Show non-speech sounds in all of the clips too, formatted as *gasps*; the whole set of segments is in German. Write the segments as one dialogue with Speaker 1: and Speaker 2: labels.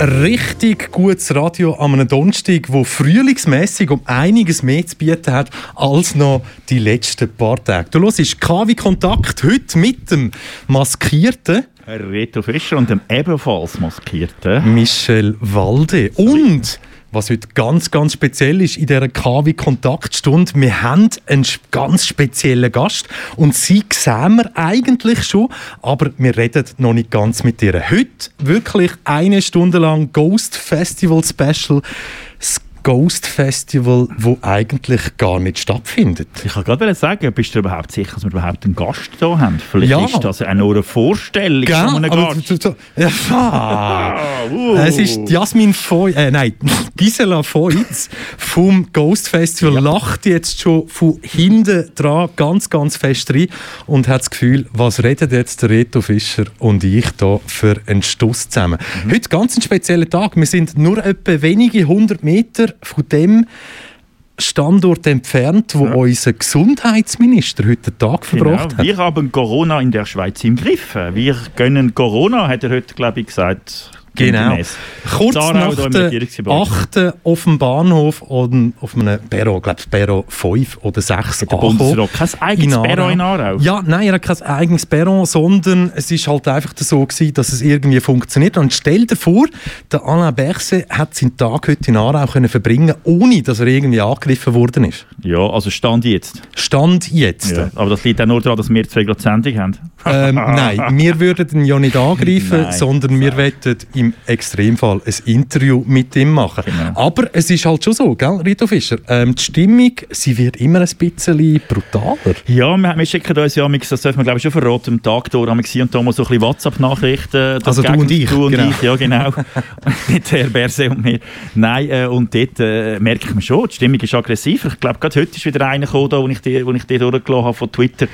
Speaker 1: Richtig gutes Radio am einem Donnerstag, wo frühlingsmässig um einiges mehr zu bieten hat als noch die letzten paar Tage. Du hörst KW Kontakt heute mit dem maskierten
Speaker 2: Reto Fischer und dem ebenfalls maskierten
Speaker 1: Michel Walde. Und was heute ganz, ganz speziell ist in dieser KW-Kontaktstunde, wir haben einen ganz speziellen Gast und sie sehen wir eigentlich schon, aber wir reden noch nicht ganz mit ihr. Heute wirklich eine Stunde lang Ghost Festival Special. Das Ghost Festival, wo eigentlich gar nicht stattfindet.
Speaker 2: Ich kann gerade sagen, bist du überhaupt sicher, dass wir überhaupt einen Gast hier haben? Vielleicht
Speaker 1: Ja.
Speaker 2: ist das auch nur eine Vorstellung
Speaker 1: Gell?
Speaker 2: von einem Gast.
Speaker 1: du- Ja.
Speaker 2: Uh.
Speaker 1: Es ist Jasmin Foy, äh, nein, *laughs* Gisela Feutz vom Ghost Festival lacht jetzt schon von hinten dran ganz, ganz fest rein und hat das Gefühl, was reden jetzt der Reto Fischer und ich da für einen Stuss zusammen. Heute ganz ein spezieller Tag. Wir sind nur etwa wenige hundert Meter von dem Standort entfernt, wo unser Gesundheitsminister heute den Tag verbracht
Speaker 2: Genau.
Speaker 1: hat.
Speaker 2: Wir haben Corona in der Schweiz im Griff. Wir gönnen Corona, hat er heute, glaube ich, gesagt.
Speaker 1: Genau. Kurz nach der
Speaker 2: Regierungsgebäude.
Speaker 1: 8. auf dem Bahnhof und auf einem Perro, ich glaube Perro 5 oder 6
Speaker 2: Der Bundesrat. Kein eigenes Perro in Aarau.
Speaker 1: Ja, nein, er hat kein eigenes Perron, sondern es ist halt einfach so gewesen, dass es irgendwie funktioniert. Und stell dir vor, der Alain Berset hat seinen Tag heute in Aarau können verbringen, ohne dass er irgendwie angegriffen worden ist.
Speaker 2: Ja, also Stand jetzt.
Speaker 1: Stand jetzt.
Speaker 2: Ja. Aber das liegt auch nur daran, dass wir zwei Sendung haben.
Speaker 1: Ähm, nein, wir würden ihn ja nicht angreifen, *laughs*
Speaker 2: Nein,
Speaker 1: sondern wir wollten im Extremfall ein Interview mit ihm machen.
Speaker 2: Genau.
Speaker 1: Aber es ist halt schon so, gell, Rito Fischer? Ähm, die Stimmung, sie wird immer ein bisschen brutaler.
Speaker 2: Ja, wir, wir schicken uns ja, das dürfen wir glaube ich schon verraten, am Tag durch, haben wir und da mal so ein bisschen WhatsApp-Nachrichten.
Speaker 1: Also du und ich,
Speaker 2: Du und
Speaker 1: genau.
Speaker 2: ich, ja genau. *laughs* Mit Herr Berse und mir. Nein, äh, und dort äh, merkt man schon, die Stimmung ist aggressiver. Ich glaube, gerade heute ist wieder einer gekommen, da, wo ich ich die durchgelassen habe von Twitter.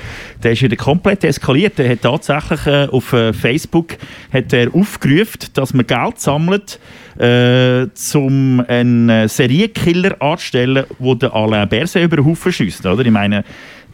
Speaker 2: Der ist wieder komplett eskaliert. Der hat tatsächlich äh, auf äh, Facebook hat er aufgerufen, dass man Geld sammelt, äh, um einen äh, Serienkiller anzustellen, der Alain Berset über den Haufen schießt. Oder? Ich meine,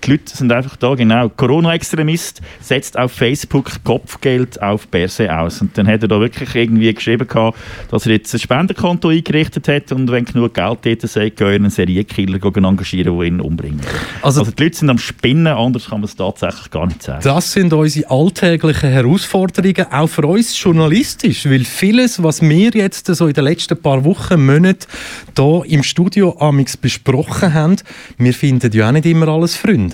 Speaker 2: die Leute sind einfach da, genau. Corona-Extremist setzt auf Facebook Kopfgeld auf Berse aus. Und dann hat er da wirklich irgendwie geschrieben, gehabt, dass er jetzt ein Spendenkonto eingerichtet hat und wenn genug Geld dort sei, gehen einen Serienkiller engagieren, der ihn umbringt.
Speaker 1: Also-
Speaker 2: Also, die Leute sind am Spinnen, anders kann man es tatsächlich gar nicht sagen.
Speaker 1: Das sind unsere alltäglichen Herausforderungen, auch für uns journalistisch, weil vieles, was wir jetzt so in den letzten paar Wochen, Monaten hier im Studio amix besprochen haben, wir finden ja auch nicht immer alles Freunde.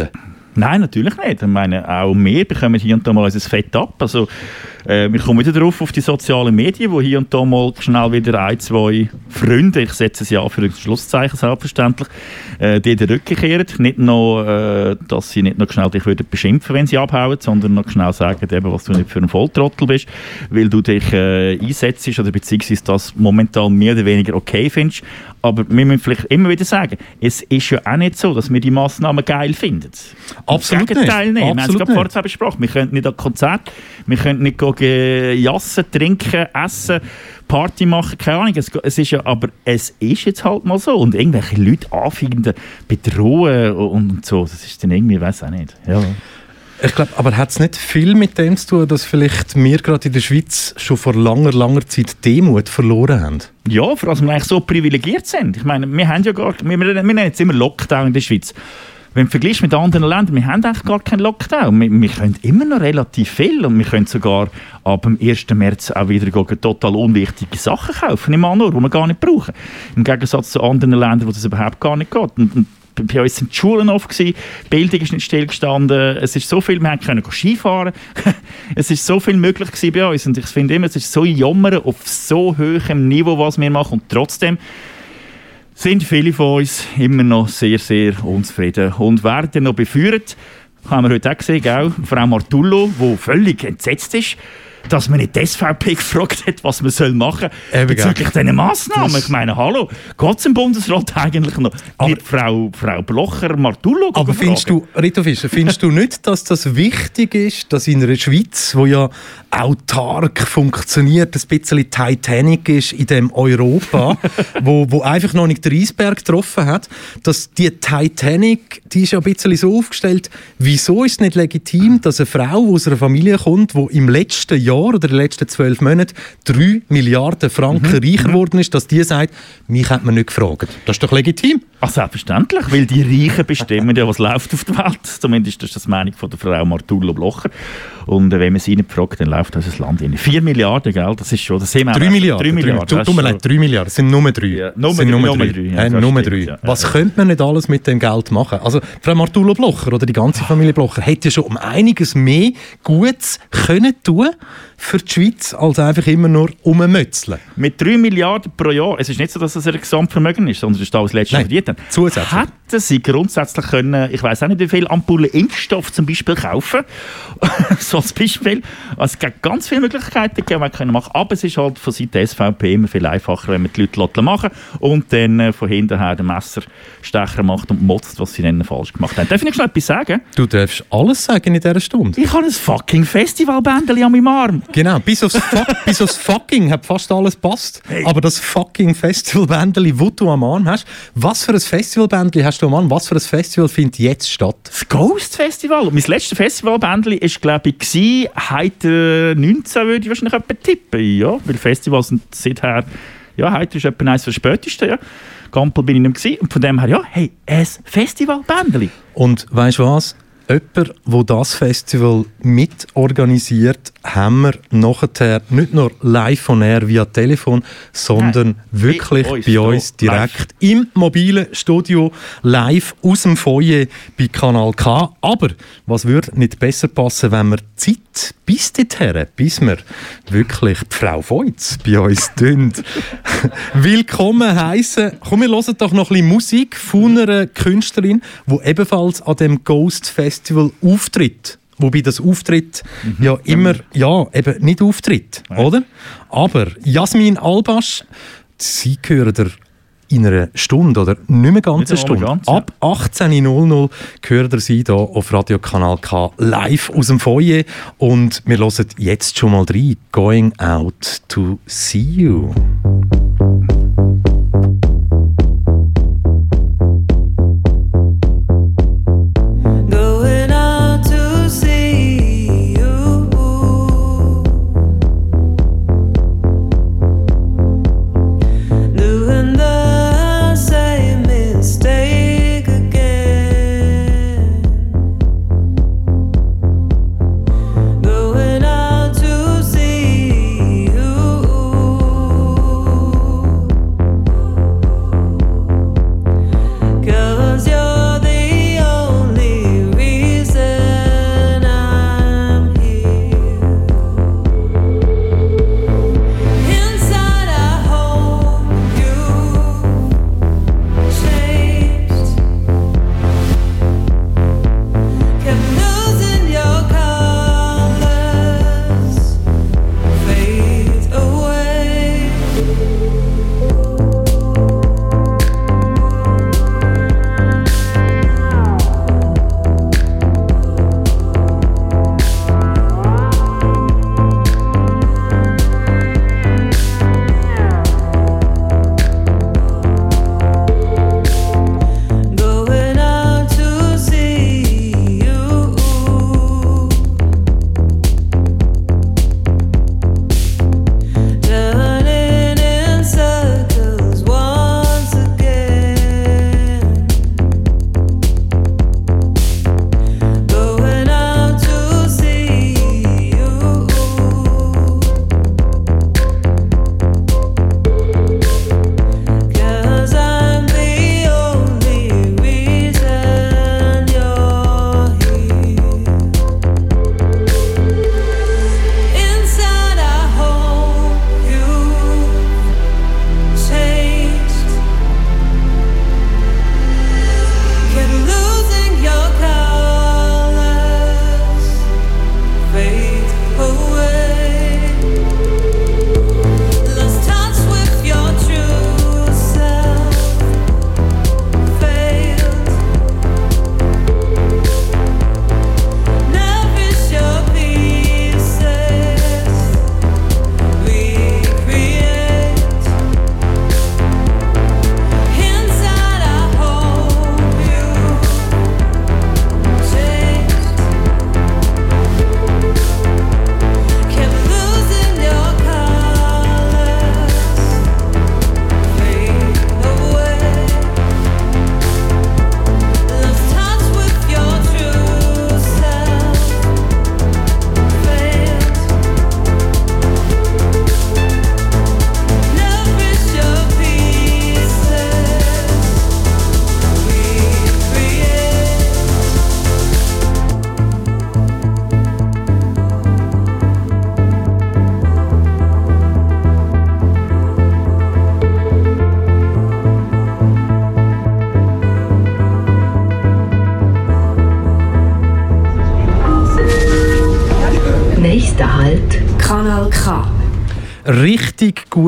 Speaker 2: Nein, natürlich nicht. Ich meine, auch wir bekommen hier und da mal unser Fett ab. Also, äh, wir kommen wieder drauf auf die sozialen Medien, wo hier und da mal schnell wieder ein, zwei Freunde, ich setze es ja für ein Schlusszeichen selbstverständlich, äh, die den Rücken kehren. Nicht noch, äh, dass sie nicht noch schnell dich würden beschimpfen, wenn sie abhauen, sondern noch schnell sagen, eben, was du nicht für ein Volltrottel bist, weil du dich äh, einsetzt oder beziehungsweise das momentan mehr oder weniger okay findest. Aber wir müssen vielleicht immer wieder sagen, es ist ja auch nicht so, dass wir die Massnahmen geil finden.
Speaker 1: Absolut
Speaker 2: Im Gegenteil
Speaker 1: nicht.
Speaker 2: nicht. Wir haben es gerade vorher besprochen. Wir können nicht an Konzert, wir können nicht jassen, trinken, essen, Party machen, keine Ahnung. Es, es ist ja, aber es ist jetzt halt mal so. Und irgendwelche Leute anfinden, bedrohen und so, das ist dann irgendwie, ich weiß auch nicht. Ja.
Speaker 1: Ich glaube, aber hat es nicht viel mit dem zu tun, dass vielleicht wir gerade in der Schweiz schon vor langer, langer Zeit Demut verloren haben?
Speaker 2: Ja, vor allem, wir eigentlich so privilegiert sind. Ich meine, wir haben ja gar, wir, wir nennen jetzt immer Lockdown in der Schweiz. Wenn du vergleichst mit anderen Ländern, wir haben eigentlich gar keinen Lockdown. Wir, wir können immer noch relativ viel und wir können sogar ab dem 1. März auch wieder gehen, total unwichtige Sachen kaufen im Anno, die wir gar nicht brauchen. Im Gegensatz zu anderen Ländern, wo das überhaupt gar nicht geht. Und, und bei uns sind die Schulen offen gewesen, Bildung ist nicht stillgestanden, es ist so viel, wir können Skifahren, *laughs* es ist so viel möglich bei uns und ich finde immer, es ist so jammern auf so hohem Niveau, was wir machen und trotzdem sind viele von uns immer noch sehr, sehr unzufrieden und werden noch beführt. Haben wir heute auch gesehen, gell? Frau Martullo, die völlig entsetzt ist, dass man nicht die SVP *laughs* gefragt hat, was man soll machen soll bezüglich diesen Massnahmen.
Speaker 1: Das-
Speaker 2: Ich meine, hallo, geht es im Bundesrat *laughs* eigentlich noch?
Speaker 1: Aber-
Speaker 2: Frau, Frau Blocher Martullo
Speaker 1: Aber findest du, Rito Fischer, findest du nicht, dass das wichtig ist, dass in einer Schweiz, wo ja autark funktioniert, ein bisschen Titanic ist in dem Europa, *laughs* wo, wo einfach noch nicht der Eisberg getroffen hat, dass die Titanic, die ist ja ein bisschen so aufgestellt, wieso ist es nicht legitim, dass eine Frau, die aus einer Familie kommt, die im letzten Jahr Jahren oder in den letzten zwölf Monaten 3 Milliarden Franken
Speaker 2: Mhm.
Speaker 1: reicher geworden ist, dass die sagt, mich hat man nicht gefragt. Das ist doch legitim.
Speaker 2: Ach, selbstverständlich, weil die Reichen bestimmen ja, was läuft auf der Welt. Zumindest ist das die Meinung von der Frau Martullo Blocher. Und äh, wenn man sie nicht fragt, dann läuft unser Land in 4 Milliarden, gell? Das ist schon, das sehen wir
Speaker 1: 3
Speaker 2: auch-
Speaker 1: Milliarden.
Speaker 2: 3 Milliarden.
Speaker 1: Tut
Speaker 2: das
Speaker 1: mir leid, 3 Milliarden. Sind nur 3.
Speaker 2: Ja,
Speaker 1: sind
Speaker 2: ja,
Speaker 1: Äh,
Speaker 2: das
Speaker 1: nur
Speaker 2: stimmt,
Speaker 1: drei.
Speaker 2: ja.
Speaker 1: Was
Speaker 2: Ja.
Speaker 1: könnte man nicht alles mit dem Geld machen? Also, Frau Martullo Blocher oder die ganze Familie Blocher hätte schon um einiges mehr Gutes können tun für die Schweiz, als einfach immer nur ummötzeln.
Speaker 2: Mit 3 Milliarden pro Jahr, es ist nicht so, dass es ein Gesamtvermögen ist, sondern es ist das, was letztes verdient
Speaker 1: zusätzlich.
Speaker 2: Hätten sie grundsätzlich können, ich weiß auch nicht, wie viel Ampullen Impfstoff zum Beispiel kaufen. *laughs* so als Beispiel. Also es gibt ganz viele Möglichkeiten, die man können machen Aber es ist halt von Seiten der SVP immer viel einfacher, wenn man die Leute machen und dann äh, von hinten her den Messerstecher macht und motzt, was sie dann falsch gemacht haben. Darf ich noch schnell etwas sagen?
Speaker 1: Du darfst alles sagen in dieser Stunde.
Speaker 2: Ich habe ein fucking Festivalbändeli an meinem Arm.
Speaker 1: Genau, bis aufs, *laughs* bis aufs Fucking hat fast alles passt. Aber das fucking Festivalbändeli, das du am Arm hast, was für ein Festivalbändeli hast du am Arm? Was für ein Festival findet jetzt statt?
Speaker 2: Das Ghost Festival. Mein letztes Festivalbändli war, glaube ich, heute 19 würde ich wahrscheinlich etwa tippen. Ja, weil Festivals sind seither, ja, heute ist etwa eines der spätesten, ja. Gampel bin ich nicht mehr. Und von dem her, ja, hey, ein Festivalbändli.
Speaker 1: Und weißt du was? Jemand, der das Festival mitorganisiert, haben wir nachher nicht nur live von air via Telefon, sondern
Speaker 2: Nein,
Speaker 1: wirklich
Speaker 2: bei uns
Speaker 1: bei uns direkt
Speaker 2: live.
Speaker 1: im mobilen Studio live aus dem Foyer bei Kanal K. Aber was würde nicht besser passen, wenn wir Zeit bis dorthin, bis wir wirklich die Frau Feutz bei uns *laughs* tun, willkommen heißen. Komm, wir hören doch noch ein bisschen Musik von einer Künstlerin, die ebenfalls an dem Ghost Festival auftritt. Wobei das Auftritt ja immer, ja, eben nicht auftritt, oder? Aber Jasmin Albasch, sie gehören der in einer Stunde oder nicht mehr ganz eine Stunde.
Speaker 2: ganz, ja.
Speaker 1: Ab 18.00 gehört ihr sie hier auf Radiokanal K live aus dem Foyer und wir hören jetzt schon mal rein. Going out to see you.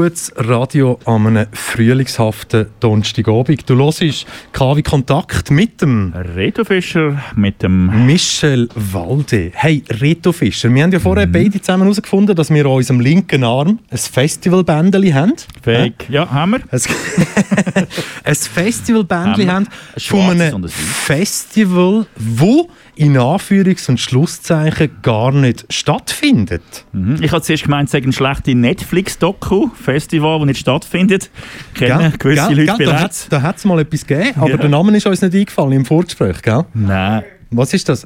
Speaker 1: Gutes Radio an einem frühlingshaften Donnerstagabend. Du hörst KW Kontakt mit dem
Speaker 2: Reto Fischer mit dem
Speaker 1: Michel Walde. Hey, Reto Fischer, wir haben ja vorher
Speaker 2: Mhm.
Speaker 1: beide zusammen herausgefunden, dass wir an unserem linken Arm ein Festivalbändeli haben.
Speaker 2: Fake. Ja, haben wir. *laughs*
Speaker 1: Ein, Festivalbändli
Speaker 2: Haben
Speaker 1: von einem. Festival, wo in Anführungs- und Schlusszeichen gar nicht stattfindet.
Speaker 2: Mhm. Ich habe zuerst gemeint, es sei ein schlechte Netflix-Doku-Festival, das nicht stattfindet. Kennen gewisse
Speaker 1: Gell?
Speaker 2: Leute
Speaker 1: Gell? Da
Speaker 2: bereits.
Speaker 1: Da hat es mal etwas gegeben, aber
Speaker 2: Ja.
Speaker 1: der Name ist uns nicht eingefallen im Vorgespräch, gell?
Speaker 2: Nein.
Speaker 1: Was ist das?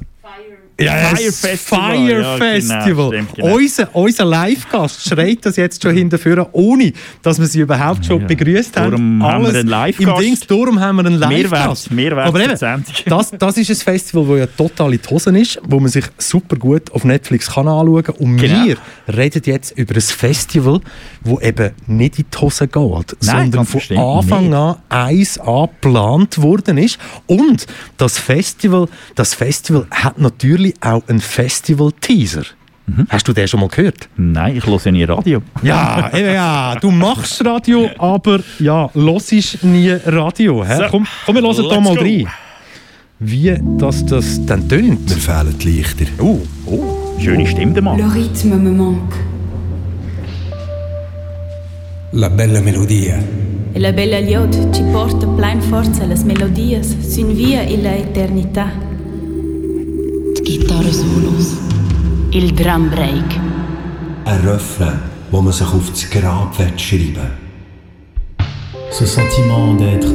Speaker 1: Ja,
Speaker 2: Fire Festival.
Speaker 1: Fire
Speaker 2: Ja, genau,
Speaker 1: Festival.
Speaker 2: stimmt, genau.
Speaker 1: Unser, unser Live-Gast schreit das jetzt schon hinterführen, ohne dass wir sie überhaupt schon
Speaker 2: Ja.
Speaker 1: begrüßt haben.
Speaker 2: Darum haben wir einen Live-Gast.
Speaker 1: Im Dings, darum haben wir einen Live-Gast.
Speaker 2: Mehrwert, Mehrwert
Speaker 1: Aber eben, das, das ist ein Festival, das ja total in die Hosen ist, wo man sich super gut auf Netflix kann anschauen kann. Und
Speaker 2: Genau.
Speaker 1: wir reden jetzt über ein Festival, das eben nicht in die Hosen geht,
Speaker 2: Nein,
Speaker 1: sondern von Anfang
Speaker 2: nicht.
Speaker 1: an eins an geplant worden ist. Und das Festival, das Festival hat natürlich auch einen Festival-Teaser.
Speaker 2: Mhm.
Speaker 1: Hast du den schon mal gehört?
Speaker 2: Nein, ich höre ja nie Radio.
Speaker 1: Ja, ja, du machst Radio, aber ja, hörst nie Radio.
Speaker 2: So,
Speaker 1: komm, komm, wir hören da mal
Speaker 2: go.
Speaker 1: rein. Wie das, das dann tönt.
Speaker 3: Mir fehlen die Lichter.
Speaker 1: Oh,
Speaker 2: Oh, schöne Stimme, der Mann.
Speaker 4: Le rythme me manque.
Speaker 3: La bella melodia.
Speaker 5: E la bella liot ci porta plein forza las melodias sin via in la eternità.
Speaker 6: Gitarre Solos. Il Drum Break.
Speaker 3: Ein Refrain, wo man sich auf das Grab will schreiben
Speaker 7: Ce sentiment d'être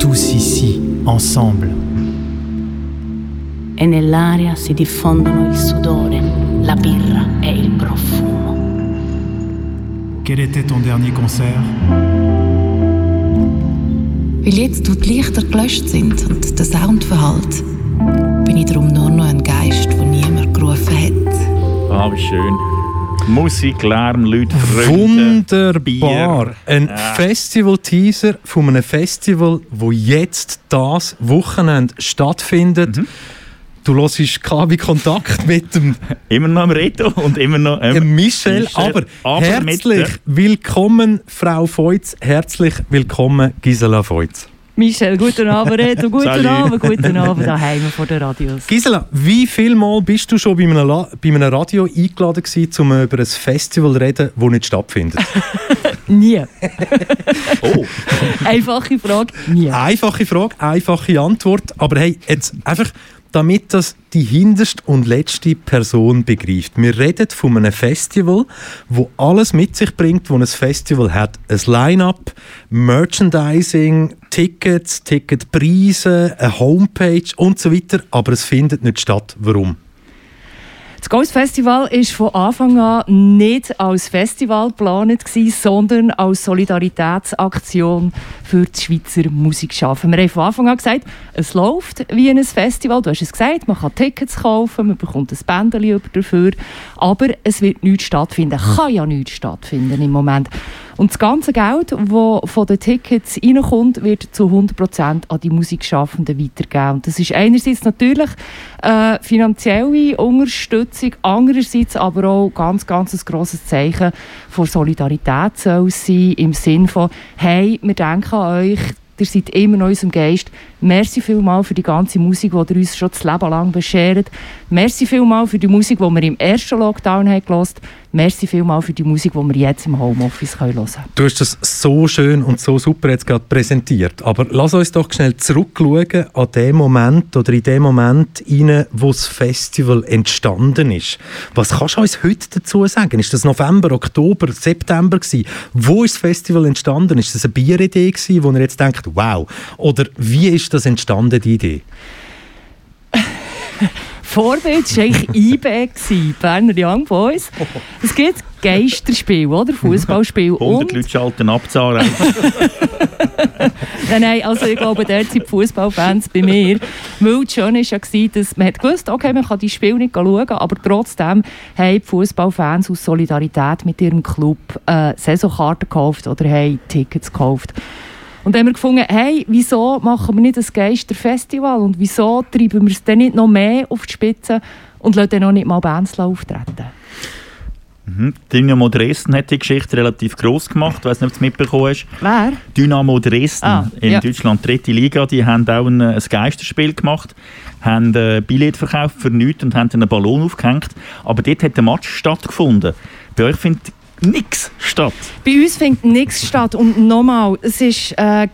Speaker 7: tous ici, ensemble.
Speaker 6: E nell'aria si diffondono il sudore, la birra e il profumo.
Speaker 7: Quel était ton dernier concert
Speaker 8: Weil jetzt, wo die Lichter gelöscht sind und der Sound verhallt, bin ich darum nur noch ein Geist, der niemand gerufen hat.
Speaker 2: Ah, wie schön. Musik, Lärm, Leute, Freunde.
Speaker 1: wunderbar.
Speaker 2: Bier.
Speaker 1: Ein
Speaker 2: Ja.
Speaker 1: Festival-Teaser von einem Festival, wo jetzt das Wochenende stattfindet.
Speaker 2: Mhm.
Speaker 1: Du hörst KW Kontakt mit dem
Speaker 2: Immer noch am Reto und immer noch
Speaker 1: äh,
Speaker 2: ähm,
Speaker 1: Michel, aber,
Speaker 2: aber
Speaker 1: herzlich willkommen, Frau Feutz. Herzlich willkommen, Gisela Feutz.
Speaker 9: Michel, guten Abend, Reto, guten. Abend, guten Abend daheim vor den Radios.
Speaker 1: Gisela, wie viel Mal bist du schon bei einem, La bei einem Radio eingeladen gewesen, um über ein Festival zu reden, das nicht stattfindet? *laughs*
Speaker 9: Nie. *laughs*
Speaker 2: Oh,
Speaker 9: Einfache Frage, nie.
Speaker 1: Einfache Frage, einfache Antwort. Aber hey, jetzt einfach, damit das die hinterste und letzte Person begreift. Wir reden von einem Festival, wo alles mit sich bringt, wo ein Festival hat. Ein Line-up, Merchandising, Tickets, Ticketpreise, eine Homepage und so weiter. Aber es findet nicht statt. Warum?
Speaker 9: Das Ghost Festival war von Anfang an nicht als Festival geplant, sondern als Solidaritätsaktion für die Schweizer Musikschaffen. Wir haben von Anfang an gesagt, es läuft wie ein Festival. Du hast es gesagt, man kann Tickets kaufen, man bekommt ein Bändchen dafür, aber es wird nichts stattfinden. Kann ja nichts stattfinden im Moment. Und das ganze Geld, das von den Tickets reinkommt, wird zu 100% an die Musikschaffenden weitergegeben. Und das ist einerseits natürlich äh, finanzielle Unterstützung, andererseits aber auch ganz, ganz ein grosses Zeichen von Solidarität soll sein, im Sinn von, hey, wir denken an euch, ihr seid immer noch in unserem Geist. Merci vielmal für die ganze Musik, die ihr uns schon das Leben lang beschert. Merci vielmal für die Musik, die wir im ersten Lockdown haben gehört Merci vielmal für die Musik, die wir jetzt im Homeoffice hören können.
Speaker 1: Du hast das so schön und so super jetzt gerade präsentiert. Aber lass uns doch schnell zurückschauen an den Moment oder in den Moment rein, wo das Festival entstanden ist. Was kannst du uns heute dazu sagen? Ist das November, Oktober, September gewesen? Wo ist das Festival entstanden? Ist das eine Bieridee gewesen, wo ihr jetzt denkt, wow? Oder wie ist das entstanden, die Idee? *laughs*
Speaker 9: Vorbild war eigentlich IB, gewesen, Berner Young Boys. Es gibt Geisterspiel, oder? Fußballspiel.
Speaker 2: 100
Speaker 9: Und
Speaker 2: Leute schalten ab, Zara. *laughs*
Speaker 9: Nein, nein, also ich glaube, dort sind die Fußballfans bei mir. Weil das Schöne war ja, dass man hat gewusst, okay, man kann die Spiele nicht schauen, aber trotzdem haben die Fußballfans aus Solidarität mit ihrem Club äh, Saisonkarten gekauft oder haben Tickets gekauft. Und dann haben wir gefunden, hey, wieso machen wir nicht ein Geisterfestival und wieso treiben wir es dann nicht noch mehr auf die Spitze und lassen dann noch nicht mal Bands auftreten?
Speaker 2: Mhm. Dynamo Dresden hat die Geschichte relativ gross gemacht. Ich weiß nicht, ob du es mitbekommen hast.
Speaker 9: Wer?
Speaker 2: Dynamo Dresden
Speaker 9: Ah,
Speaker 2: in
Speaker 9: ja.
Speaker 2: Deutschland, dritte Liga, die haben auch ein, ein Geisterspiel gemacht, haben äh, Billett verkauft für nichts und haben einen Ballon aufgehängt. Aber dort hat der Match stattgefunden. Bei euch findet nichts statt.
Speaker 9: Bei uns findet nichts statt. Und nochmal, es ist, äh,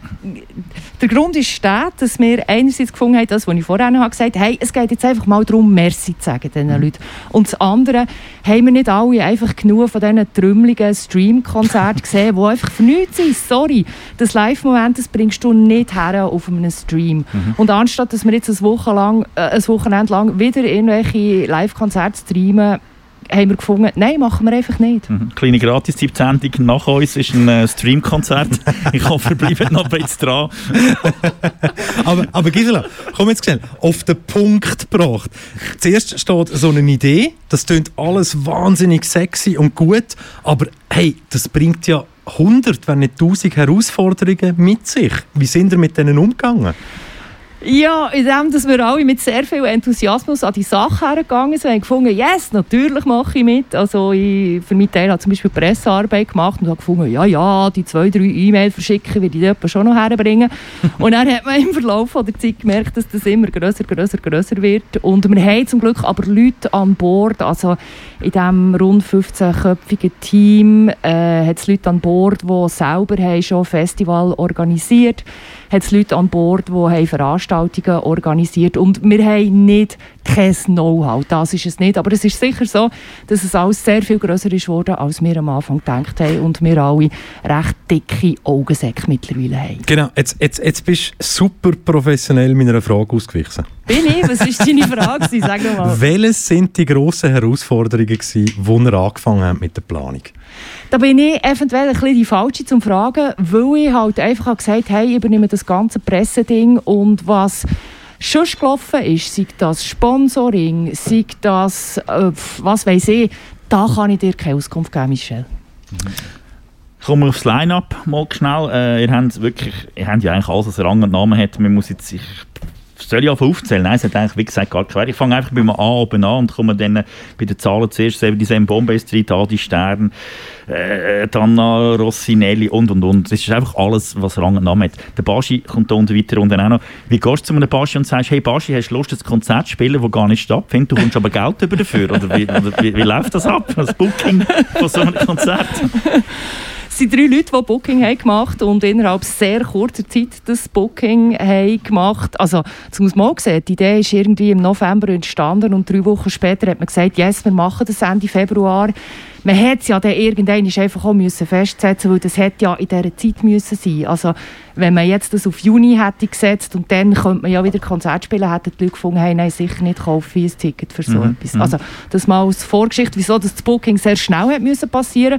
Speaker 9: der Grund ist der, dass wir einerseits gefunden haben, das, was ich vorher noch gesagt habe, hey, es geht jetzt einfach mal darum, Merci zu sagen diesen Leuten. Und das andere, haben wir nicht alle einfach genug von diesen trümmeligen Stream-Konzerten gesehen, die einfach für nichts sind. Sorry, das Live-Moment, das bringst du nicht her auf einem Stream. Und anstatt, dass wir jetzt ein, Woche lang, äh, ein Wochenende lang wieder irgendwelche Live-Konzerte streamen, haben wir gefunden, nein, machen wir einfach nicht.
Speaker 2: Mhm. Kleine Gratis-Tipp-Sendung nach uns ist ein äh, Streamkonzert. *laughs* ich hoffe, ihr bleibt noch ein bisschen dran. *laughs*
Speaker 1: aber, aber Gisela, komm jetzt schnell, auf den Punkt gebracht. Zuerst steht so eine Idee, das klingt alles wahnsinnig sexy und gut, aber hey, das bringt ja 100, wenn nicht 1000 Herausforderungen mit sich. Wie sind ihr mit denen umgegangen?
Speaker 9: Ja, in dem, dass wir alle mit sehr viel Enthusiasmus an die Sache hergegangen sind, haben gefunden, yes, natürlich mache ich mit. Also ich, für meinen Teil habe zum Beispiel Pressearbeit gemacht und habe gefunden, ja, ja, die zwei, drei E-Mails verschicken, werde ich dort schon noch herbringen. *laughs* und dann hat man im Verlauf der Zeit gemerkt, dass das immer grösser, grösser, grösser wird. Und wir haben zum Glück aber Leute an Bord, also in diesem rund 15-köpfigen Team äh, hat es Leute an Bord, die selber haben schon Festival organisiert hat es Leute an Bord, die haben Veranstaltungen organisiert und wir haben nicht kein Know-how, das ist es nicht. Aber es ist sicher so, dass es alles sehr viel grösser ist geworden, als wir am Anfang gedacht haben und wir alle recht dicke Augensäcke mittlerweile haben.
Speaker 1: Genau, jetzt, jetzt, jetzt bist du super professionell meiner Frage ausgewichen.
Speaker 9: Bin ich? Was war deine Frage? Sag doch mal.
Speaker 1: Welches sind die grossen Herausforderungen, gewesen, wo ihr angefangen habt mit der Planung?
Speaker 9: Da bin ich eventuell ein bisschen die Falsche zum Fragen, weil ich halt einfach habe gesagt hey, ich übernehme das ganze Presseding und was schon gelaufen ist, sei das Sponsoring, sei das, äh, was weiß ich, da kann ich dir keine Auskunft geben, Michelle.
Speaker 2: Kommen wir aufs Line-Up mal schnell. Äh, ihr habt wirklich, ihr habt ja eigentlich alles, was Rang und Namen hat. Man muss jetzt, ich, soll ich aufzählen? Nein, es hat eigentlich, wie gesagt, gar keine Ich fange einfach bei einem A oben an und komme dann bei den Zahlen zuerst, eben die Bombay Street, Adi Stern, äh, Dana Rossinelli und und und. Das ist einfach alles, was Rang und Namen hat. Der Baschi kommt da unten weiter unten auch noch. Wie gehst du zu einem Baschi und sagst, hey Baschi, hast du Lust, ein Konzert zu spielen, das gar nicht stattfindet? Du kommst aber Geld dafür. Oder wie, oder wie, wie läuft das ab? Das Booking von so einem Konzert? *laughs*
Speaker 9: Es sind drei Leute, die Booking haben gemacht und innerhalb sehr kurzer Zeit das Booking haben gemacht. Also, das muss man auch sehen. Die Idee ist irgendwie im November entstanden und drei Wochen später hat man gesagt, yes, wir machen das Ende Februar. Man hätte es ja dann irgendwann einfach auch müssen festsetzen weil das hätte ja in dieser Zeit müssen sein. Also, wenn man jetzt das auf Juni hätte gesetzt und dann könnte man ja wieder Konzert spielen, hätten die Leute gefunden, hey, nein, sicher nicht kaufe ich ein Ticket für so
Speaker 2: Mhm,
Speaker 9: etwas.
Speaker 2: mhm.
Speaker 9: Also, das mal als Vorgeschichte, wieso das Booking sehr schnell hat müssen passieren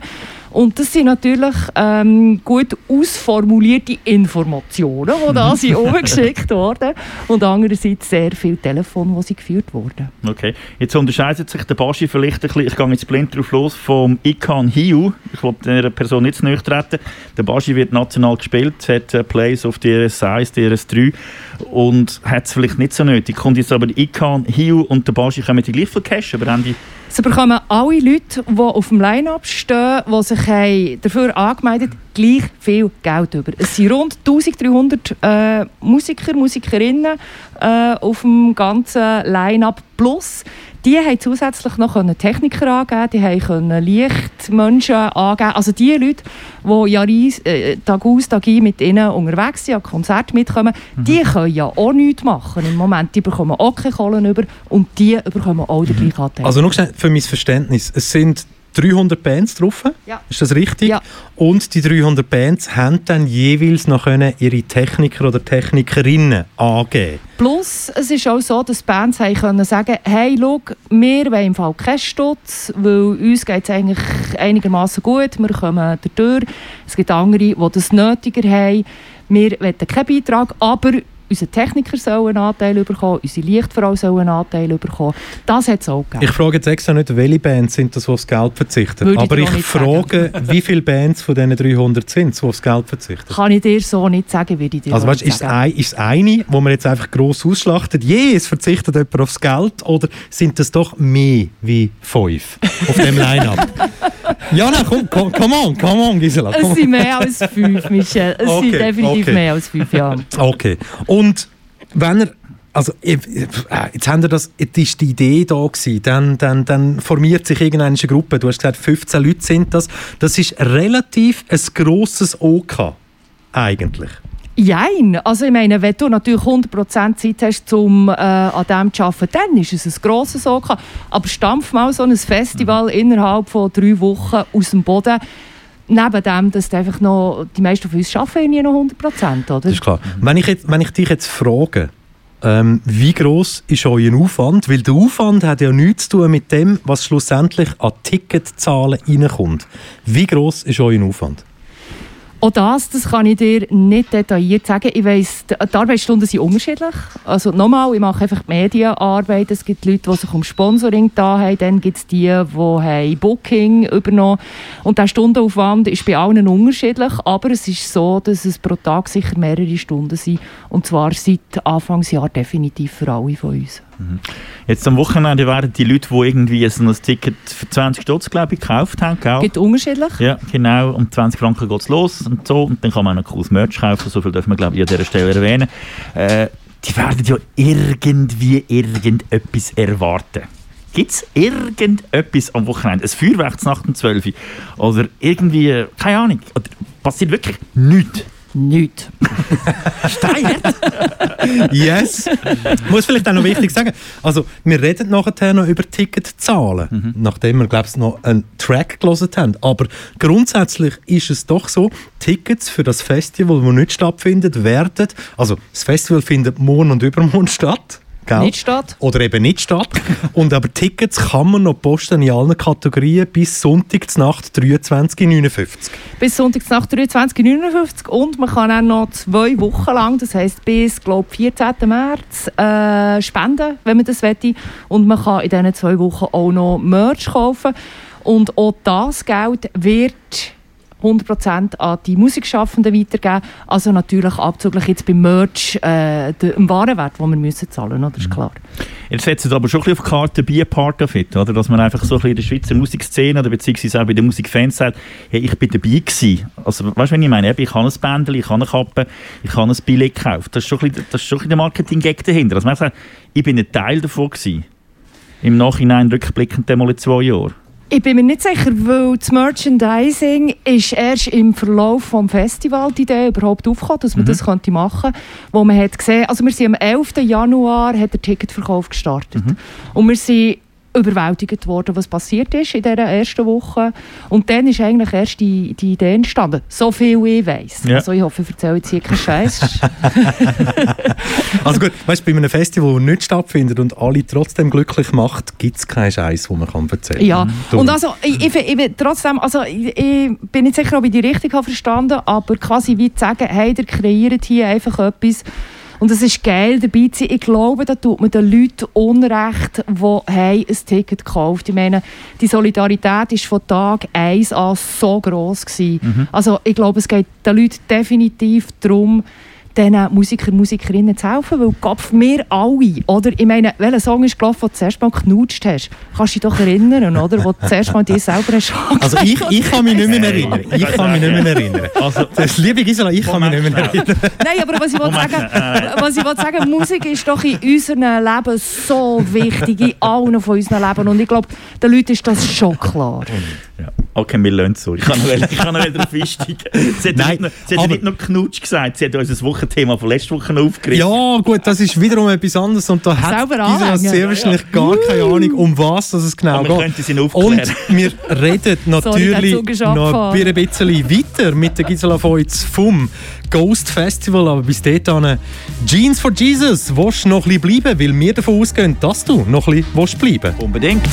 Speaker 9: Und das sind natürlich ähm, gut ausformulierte Informationen, die da sind *laughs* umgeschickt wurden. Und andererseits sehr viele Telefone, die sie geführt wurden.
Speaker 2: Okay. Jetzt unterscheidet sich der Baschi vielleicht ein bisschen, ich gehe jetzt blind drauf los, vom Ikan Hiu. Ich will dieser Person nicht zu nahe treten. Der Baschi wird national gespielt, hat äh, Plays auf DRS1, DRS3 und hat es vielleicht nicht so nötig. Kommt jetzt aber der Ikan Hiu und der Baschi kommen die gleich viel Cash, aber haben die
Speaker 9: Es bekommen alle Leute, die auf dem Line-Up stehen, die sich haben dafür angemeldet gleich viel Geld über. Es sind rund 1300 äh, Musiker, Musikerinnen äh, auf dem ganzen Line-Up plus. Die haben zusätzlich noch Techniker angeben, die haben Lichtmenschen angeben. Also die Leute, die ja reis- äh, Tag aus, Tag ein mit ihnen unterwegs sind, an Konzerte mitkommen, die können ja auch nichts machen im Moment. Die bekommen auch keine Kohlen über und die bekommen auch den gleichen Anteil.
Speaker 1: Also nur für mein Verständnis, es sind 300 Bands drauf,
Speaker 9: Ja.
Speaker 1: ist das richtig?
Speaker 9: Ja.
Speaker 1: Und die 300 Bands haben dann jeweils noch können ihre Techniker oder Technikerinnen angeben.
Speaker 9: Plus, es ist auch so, dass Bands haben können sagen hey, schau, wir wollen im Fall keinen Stutz, weil uns geht es eigentlich einigermaßen gut, wir kommen durch. Es gibt andere, die das nötiger haben. Wir wollen keinen Beitrag, aber unser Techniker soll einen Anteil bekommen, unsere Lichtfrau soll einen Anteil bekommen. Das hat es auch gegeben.
Speaker 1: Ich frage jetzt extra nicht, welche Bands sind das, die aufs Geld verzichten.
Speaker 9: Würde ich
Speaker 1: Aber ich
Speaker 9: nicht
Speaker 1: frage, wie viele Bands von diesen 300 sind es, die aufs Geld verzichten?
Speaker 9: Kann ich dir so nicht sagen, würde ich dir
Speaker 1: Also weißt, ist es ein, ist es eine, wo man jetzt einfach gross ausschlachtet, je, es verzichtet jemand aufs Geld, oder sind das doch mehr wie fünf auf dem Line-Up? *laughs* ja, nein, komm, komm, come on, come on, Gisela.
Speaker 9: Es
Speaker 1: Come
Speaker 9: sind mehr als fünf, Michel. Es
Speaker 1: Okay,
Speaker 9: sind definitiv
Speaker 1: okay.
Speaker 9: mehr als fünf, ja.
Speaker 1: Okay. Und wenn er, also äh, jetzt haben wir das, jetzt ist die Idee da gewesen, dann, dann, dann formiert sich irgendeine Gruppe, du hast gesagt 15 Leute sind das, das ist relativ ein grosses OK, eigentlich.
Speaker 9: Jein. Also ich meine, wenn du natürlich 100% Zeit hast, um äh, an dem zu arbeiten, dann ist es ein grosses OK. Aber stampf mal so ein Festival
Speaker 1: Mhm.
Speaker 9: innerhalb von drei Wochen aus dem Boden. Neben dem, dass einfach noch, die meisten von uns arbeiten nie noch 100%, oder?
Speaker 1: Das ist klar. Wenn, ich jetzt, wenn ich dich jetzt frage, ähm, wie groß ist euer Aufwand? Weil der Aufwand hat ja nichts zu tun mit dem, was schlussendlich an Ticketzahlen reinkommt. Wie groß ist euer Aufwand?
Speaker 9: Auch das, das kann ich dir nicht detailliert sagen. Ich weiss, die Arbeitsstunden sind unterschiedlich. Also nochmal, ich mache einfach die Medienarbeit. Es gibt Leute, die sich um Sponsoring da haben. Dann gibt es die, die haben Booking übernommen Und der Stundenaufwand ist bei allen unterschiedlich. Aber es ist so, dass es pro Tag sicher mehrere Stunden sind. Und zwar seit Anfangsjahr definitiv für alle von uns.
Speaker 2: Jetzt am Wochenende werden die Leute, die irgendwie so ein Ticket für 20 Stutz, glaube ich, gekauft haben, gell?
Speaker 9: Gibt unterschiedlich.
Speaker 2: Ja, genau. Um 20 Franken geht es los und so. Und dann kann man auch noch cooles Merch kaufen. So viel dürfen wir, glaube ich, an dieser Stelle erwähnen. Äh, die werden ja irgendwie irgendetwas erwarten. Gibt es irgendetwas am Wochenende? Ein Feuerwerk nach dem 12 Uhr? Oder irgendwie, keine Ahnung. Passiert wirklich nichts?
Speaker 9: Nichts.
Speaker 2: Steinert?
Speaker 1: Yes! Ich muss vielleicht auch noch wichtig sagen, also wir reden nachher noch über Ticketzahlen, nachdem wir, glaube ich, noch einen Track gelesen haben. Aber grundsätzlich ist es doch so, Tickets für das Festival, das nicht stattfindet, werden, also das Festival findet morgen und übermorgen statt. Gell?
Speaker 9: Nicht statt.
Speaker 1: Oder eben nicht statt. Und aber Tickets kann man noch posten in allen Kategorien bis Sonntagnacht 23.59
Speaker 9: bis Sonntagsnacht 23.59 und man kann auch noch zwei Wochen lang, das heisst bis glaub, 14. März, äh, spenden, wenn man das möchte. Und man kann in diesen zwei Wochen auch noch Merch kaufen. Und auch das Geld wird 100% an die Musikschaffenden weitergeben. Also natürlich abzüglich jetzt beim Merch äh, dem Warenwert, den wir müssen zahlen müssen, das ist klar.
Speaker 2: Ihr setzt aber schon ein bisschen auf die Karte Be a Part of it, oder? Dass man einfach so ein bisschen in der Schweizer Musikszene oder beziehungsweise auch bei den Musikfans sagt, hey, ich bin dabei gewesen. Also, weißt du, wenn ich meine? Ich habe ein Bändchen, ich habe eine Kappe, ich habe ein Billett gekauft. Das ist schon ein bisschen, das ist schon ein bisschen der Marketing-Gag dahinter. Dass man sagt, ich bin ein Teil davon gewesen. Im Nachhinein rückblickend einmal in zwei Jahren.
Speaker 9: Ich bin mir nicht sicher, weil das Merchandising ist erst im Verlauf des Festivals die Idee überhaupt aufgekommen, dass man das könnte machen könnte. Wo man hat gesehen, also wir sind am 11. Januar hat der Ticketverkauf gestartet. Und wir sind überwältigt worden, was passiert ist in dieser ersten Woche. Und dann ist eigentlich erst die, die Idee entstanden. So viel ich weiss.
Speaker 2: Ja.
Speaker 9: Also ich hoffe, ich erzähle jetzt hier keinen Scheiß. *laughs*
Speaker 1: Also gut, weißt, bei einem Festival, das nicht stattfindet und alle trotzdem glücklich macht, gibt es keinen Scheiß, den man kann erzählen
Speaker 9: Ja,
Speaker 1: Darum.
Speaker 9: und also ich, ich, ich bin trotzdem, also ich, ich bin nicht sicher, ob ich die richtig habe verstanden, aber quasi wie zu sagen, hey, ihr kreiert hier einfach etwas und es ist geil dabei zu sein. Ich glaube, da tut man den Leuten Unrecht, die haben ein Ticket gekauft. Ich meine, die Solidarität ist von Tag 1 an so gross gewesen. Also ich glaube, es geht den Leuten definitiv darum, diesen Musiker, Musikerinnen zu helfen, weil Kopf wir alle, oder? Ich meine, welcher Song ist gelaufen, den du zuerst mal geknutscht hast? Kannst du dich doch erinnern, oder? Wo du zuerst mal dir selber hast *laughs*
Speaker 1: Also ich, ich kann mich nicht mehr erinnern. Ich kann mich nicht mehr erinnern.
Speaker 2: Also,
Speaker 1: Das, liebe Gisela, ich kann mich nicht mehr erinnern. *laughs*
Speaker 9: Nein, aber was ich wollte sagen, was ich wollte sagen, Musik ist doch in unserem Leben so wichtig, in allen von unseren Leben. Und ich glaube, den Leuten ist das schon klar.
Speaker 2: ja. Okay, wir lernen so. Ich kann noch, ich kann noch wieder einsteigen. Sie hat,
Speaker 1: Nein,
Speaker 2: nicht, noch- sie hat
Speaker 1: aber-
Speaker 2: nicht noch Knutsch gesagt, sie hat uns das Wochenthema von letzter Woche noch aufgerissen.
Speaker 1: Ja, gut, das ist wiederum etwas anderes und da hat Gisela sehr wahrscheinlich gar keine Ahnung, um was das es genau
Speaker 2: Aber wir
Speaker 1: geht.
Speaker 2: könnten sie.
Speaker 1: Und *laughs* wir reden natürlich
Speaker 9: ist
Speaker 1: noch ein bisschen weiter mit der Gisela Voits vom Ghost Festival, aber bis dahin Jeans for Jesus, willst du noch ein bisschen bleiben, weil wir davon ausgehen, dass du noch ein bisschen willst bleiben
Speaker 2: Unbedingt.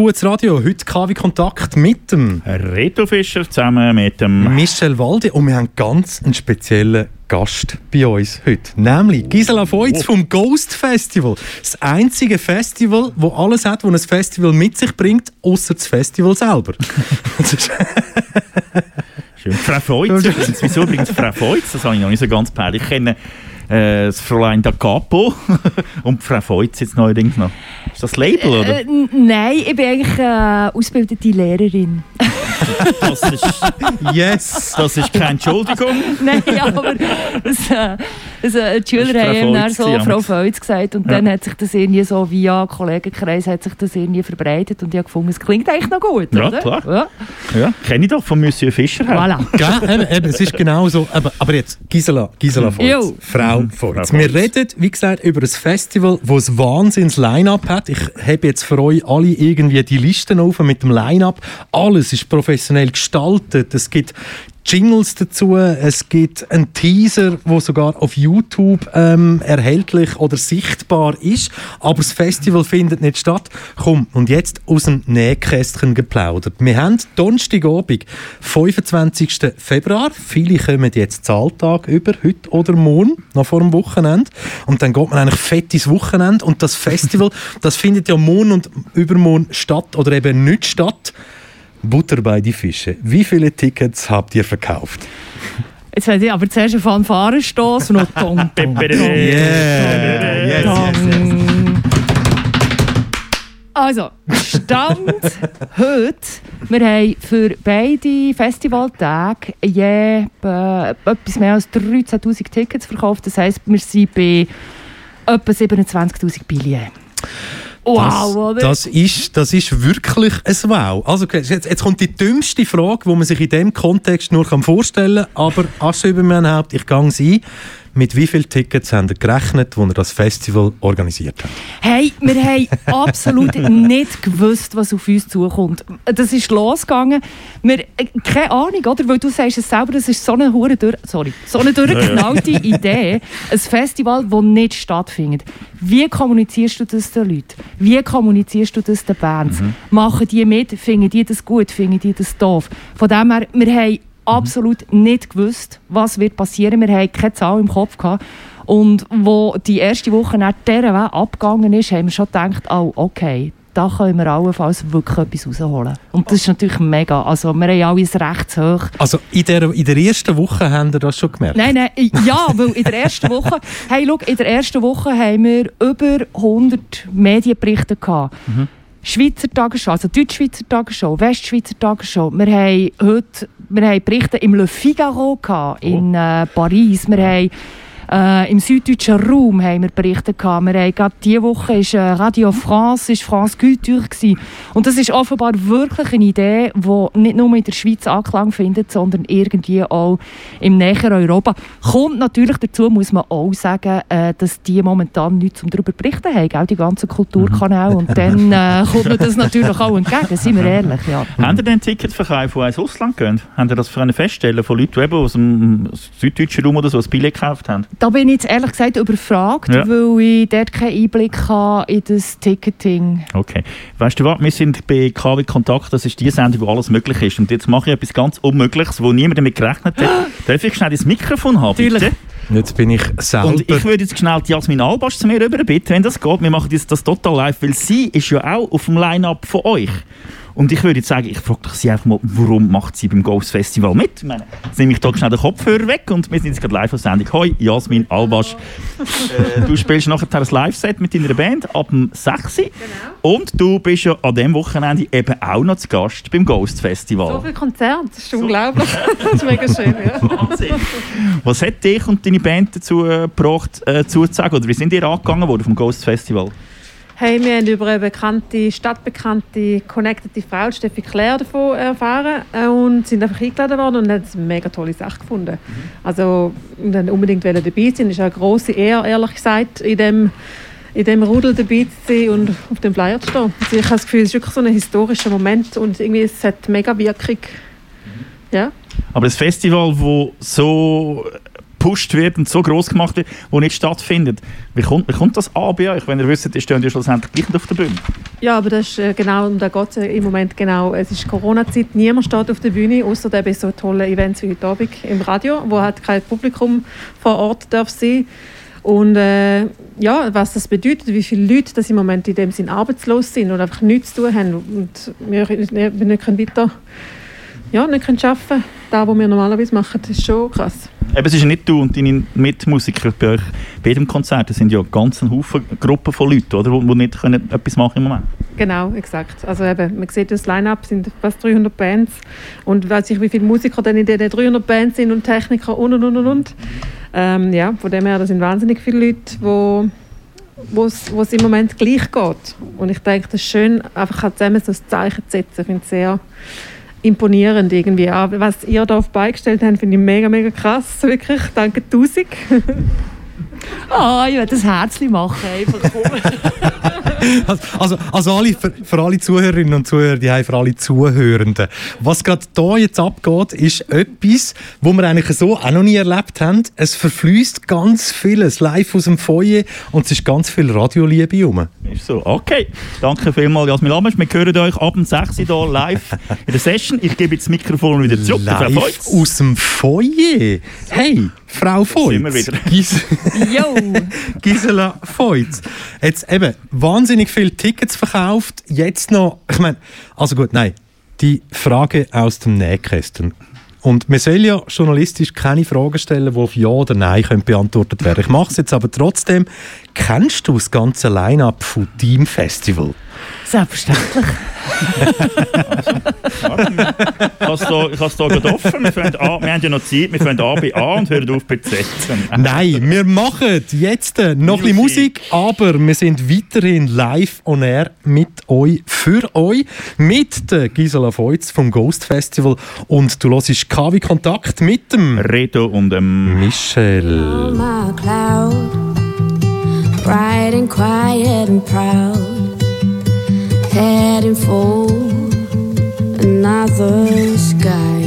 Speaker 1: Gutes Radio. Heute KW Kontakt mit dem
Speaker 2: Reto Fischer zusammen mit dem
Speaker 1: Michel Walde und wir haben ganz einen speziellen Gast bei uns heute. Nämlich Gisela Feutz vom Ghost Festival. Das einzige Festival, wo alles hat, was ein Festival mit sich bringt, außer das Festival selber. *laughs* Das ist-
Speaker 2: Schön. Frau Feutz übrigens. *laughs* Wieso übrigens Frau Feutz? Das habe ich noch nicht so ganz gepeilt. Ich kenne äh, das Fräulein da Capo *laughs* und Frau Feutz jetzt neuerdings noch. Ist das Label, oder?
Speaker 9: Äh, nein, ich bin eigentlich äh, ausgebildete Lehrerin. *laughs*
Speaker 2: Das ist,
Speaker 1: yes!
Speaker 2: das ist keine Entschuldigung. *laughs*
Speaker 9: Nein, aber das, äh, das, äh, die Schüler haben dann
Speaker 2: Feutz
Speaker 9: so Frau. Feutz gesagt und
Speaker 2: Ja.
Speaker 9: dann hat sich das irgendwie so via Kollegenkreis hat sich das irgendwie verbreitet und ich habe gefunden, es klingt eigentlich noch gut,
Speaker 2: Ja,
Speaker 9: oder?
Speaker 2: klar.
Speaker 9: Ja.
Speaker 2: Ja, kenne ich doch von Monsieur Fischer. her.
Speaker 9: Voilà.
Speaker 1: Gell? eben, eben, es ist genau so. Aber, aber jetzt, Gisela, Gisela Feutz,
Speaker 9: Jo.
Speaker 1: Frau
Speaker 2: Mhm.
Speaker 1: Feutz.
Speaker 2: Frau
Speaker 1: Wir reden, wie gesagt, über ein Festival, das ein Wahnsinns-Line-Up hat. Ich habe jetzt für euch alle irgendwie die Listen auf mit dem Line-Up. Alles ist professionell gestaltet. Es gibt Jingles dazu, es gibt einen Teaser, wo sogar auf YouTube ähm, erhältlich oder sichtbar ist, aber das Festival findet nicht statt. Komm, und jetzt aus dem Nähkästchen geplaudert. Wir haben Donnerstagabend, 25. Februar. Viele kommen jetzt Zahltag über, heute oder morgen, noch vor dem Wochenende. Und dann geht man eigentlich fett ins Wochenende. Und das Festival, *laughs* das findet ja morgen und übermorgen statt oder eben nicht statt. Butter bei die Fische. Wie viele Tickets habt ihr verkauft?
Speaker 9: Jetzt werde ich aber zuerst einen Fanfarenstoss und noch *laughs* Tong.
Speaker 1: Yeah. Yes,
Speaker 9: Tong. Also, Stand heute Wir haben für beide Festivaltage je äh, etwas mehr als 13'000 Tickets verkauft. Das heisst, wir sind bei etwa 27'000 Billionen. Wow, oder?
Speaker 1: das, ist, das ist wirklich ein Wow. Also, jetzt, jetzt kommt die dümmste Frage, die man sich in diesem Kontext nur kann vorstellen kann. Aber Asche über mein Haupt, ich gehe sie. Mit wie vielen Tickets haben ihr gerechnet, als ihr das Festival organisiert habt?
Speaker 9: Hey, wir haben absolut *laughs* nicht gewusst, was auf uns zukommt. Das ist losgegangen. Wir, äh, keine Ahnung, oder? Weil du sagst es selber, das ist so eine hure sorry, so eine durchgeknallte Idee. Ein Festival, das nicht stattfindet. Wie kommunizierst du das den Leuten? Wie kommunizierst du das den Bands? Machen die mit? Finden die das gut? Finden die das doof? Von dem her, wir haben absolut nicht gewusst, was wird passieren. Wir hatten keine Zahl im Kopf. Gehabt. Und wo die erste Woche nach dieser Weg abgegangen ist, haben wir schon gedacht, oh, okay, da können wir allenfalls wirklich etwas rausholen. Und das ist natürlich mega. Also wir haben alles recht hoch.
Speaker 1: Also in der, in der ersten Woche habt ihr das schon gemerkt?
Speaker 9: Nein, nein, ja, weil in der ersten *laughs* Woche, hey, schau, in der ersten Woche haben wir über 100 Medienberichte gehabt. Schweizer Tagesschau, also Deutschschweizer Tagesschau, Westschweizer Tagesschau. Wir haben heute wir haben Berichte im Le Figaro gehabt, in äh, Paris. Wir haben äh, im süddeutschen Raum haben wir Berichte gehabt. Wir haben gerade diese Woche ist äh, Radio France, ist France Culture gewesen. Und das ist offenbar wirklich eine Idee, die nicht nur in der Schweiz Anklang findet, sondern irgendwie auch im näheren Europa. Kommt natürlich dazu, muss man auch sagen, äh, dass die momentan nichts zum darüber berichten haben, gell, die ganzen Kulturkanäle. Und dann äh, kommt mir das natürlich auch entgegen, sind wir ehrlich. Ja.
Speaker 2: Haben ihr denn Ticketverkäufe, die ins Ausland gehen? Haben ihr das für eine feststellen von Leuten, die aus dem süddeutschen Raum oder so ein Billett gekauft haben?
Speaker 9: Da bin ich jetzt ehrlich gesagt überfragt,
Speaker 2: Ja.
Speaker 9: weil ich dort keinen Einblick habe in das Ticketing.
Speaker 2: Okay. Weißt du was, wir sind bei KW Kontakt, das ist die Sendung, wo alles möglich ist. Und jetzt mache ich etwas ganz Unmögliches, wo niemand damit gerechnet hat. *gasps* Darf ich schnell das Mikrofon haben, bitte?
Speaker 9: Natürlich.
Speaker 1: Jetzt bin ich selber...
Speaker 2: Und ich würde jetzt schnell die Jasmin Albasch zu mir rüber bitten, wenn das geht. Wir machen das, das total live, weil sie ist ja auch auf dem Line-Up von euch. Und ich würde jetzt sagen, ich frage doch sie einfach mal, warum macht sie beim Ghost Festival mit? Ich meine, jetzt nehme ich da schnell den Kopfhörer weg und wir sind jetzt gerade live auf Sendung. Hoi, Jasmin Albasch. Äh, du spielst nachher ein Live-Set mit deiner Band ab dem 6. Und du bist ja an diesem Wochenende eben auch noch zu Gast beim Ghost Festival.
Speaker 10: So viel Konzert, das ist unglaublich. *laughs* Das ist mega schön, ja.
Speaker 2: Wahnsinn. Was hat dich und deine Band dazu äh, gebracht, äh, zuzusagen? Oder wie sind ihr angegangen worden vom Ghost Festival?
Speaker 10: Hey, wir haben über eine bekannte, stadtbekannte, connected Frau, Steffi Claire, davon erfahren äh, und sind einfach eingeladen worden und haben es eine mega tolle Sache gefunden. Also, und dann unbedingt dabei sein, ist eine grosse Ehre, ehrlich gesagt, in dem, in dem Rudel dabei zu sein und auf dem Flyer zu stehen. Also ich habe das Gefühl, es ist wirklich so ein historischer Moment und irgendwie es hat mega Wirkung. Ja.
Speaker 2: Aber das Festival, wo so gepusht wird und so groß gemacht wird, wo nicht stattfindet. Wie kommt, wie kommt das an bei euch? Wenn ihr wisst, ihr steht ja schlussendlich gleich auf der Bühne.
Speaker 10: Ja, aber das ist äh, genau, und da geht es im Moment genau. Es ist Corona-Zeit, niemand steht auf der Bühne, außer bei so tollen Events wie heute Abend im Radio, wo halt kein Publikum vor Ort darf sein und äh, ja, was das bedeutet, wie viele Leute das im Moment in dem Sinn arbeitslos sind und einfach nichts zu tun haben und wir, wir nicht können weiter ja, nicht können arbeiten da, was wir normalerweise machen, das ist schon krass.
Speaker 2: Eben, es ist ja nicht du und deine Mitmusiker bei euch bei jedem Konzert. Es sind ja ganz ein Haufen Gruppen von Leuten, oder, die die nicht können etwas machen im Moment.
Speaker 10: Genau, exakt. Also eben, man sieht das Line-Up sind fast 300 Bands und weiß ich, wie viele Musiker dann in den 300 Bands sind und Techniker und und und und. und. Ähm, ja, von dem her, das sind wahnsinnig viele Leute, wo wo es im Moment gleich geht. Und ich denke, das ist schön, einfach zusammen so ein Zeichen zu setzen. Ich finde es sehr imponierend irgendwie. Aber was ihr da auf die Beine gestellt habt, finde ich mega, mega krass. Wirklich, danke tausend. *laughs*
Speaker 9: Ah, ich werde das Herzchen machen. Einfach. *laughs*
Speaker 1: Also, also, also alle, für, für alle Zuhörerinnen und Zuhörer, die haben für alle Zuhörenden. Was gerade da jetzt abgeht, ist etwas, wo wir eigentlich so auch noch nie erlebt haben. Es verfließt ganz vieles live aus dem Feuer und es ist ganz viel Radioliebe rum.
Speaker 2: Ist so. Okay, danke vielmals, Jasmin Lamesch. Wir hören euch ab dem 6. hier live in der Session. Ich gebe jetzt das Mikrofon wieder zurück.
Speaker 1: Live aus dem Feuer. Hey, Frau Feutz. *laughs* Gis
Speaker 9: Jo! *laughs*
Speaker 1: Gisela Feutz. Jetzt eben wahnsinnig viele Tickets verkauft. Jetzt noch, ich meine, also gut, nein, die Frage aus dem Nähkästchen. Und man soll ja journalistisch keine Fragen stellen, die auf Ja oder Nein können beantwortet werden Ich mache es jetzt aber trotzdem. Kennst du das ganze Line-Up von Team Festival?
Speaker 9: Selbstverständlich. *laughs*
Speaker 2: Ich habe es hier- ich habe es hier gerade offen. Wir, fangen an, wir haben ja noch Zeit. Wir fangen an bei A und hören auf bei Z.
Speaker 1: Nein, wir machen jetzt äh, noch ein bisschen Musik, aber wir sind weiterhin live on air mit euch, für euch, mit der Gisela Feutz vom Ghost Festival und du hörst KW Kontakt mit dem
Speaker 2: Reto und dem
Speaker 1: Michel.
Speaker 11: bright and quiet and proud, heading for another sky.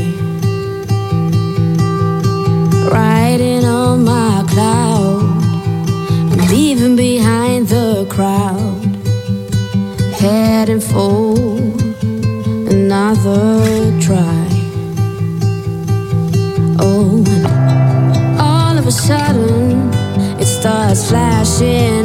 Speaker 11: Riding on my cloud, leaving behind the crowd, heading for another try. Oh, all of a sudden it starts flashing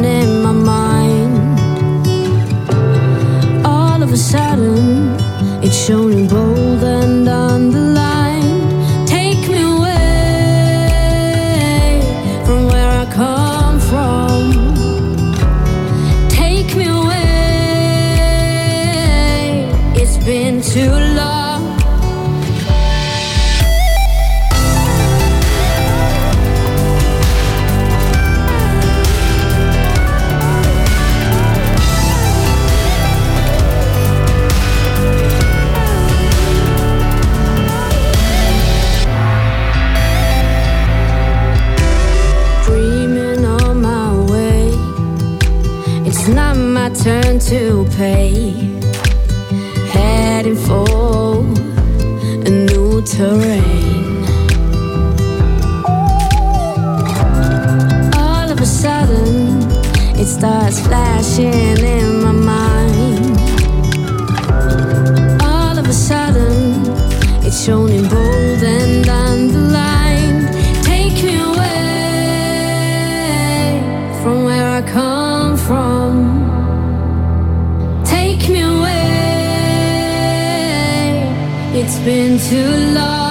Speaker 11: to pay. Heading for a new terrain. All of a sudden, it starts flashing in been too long.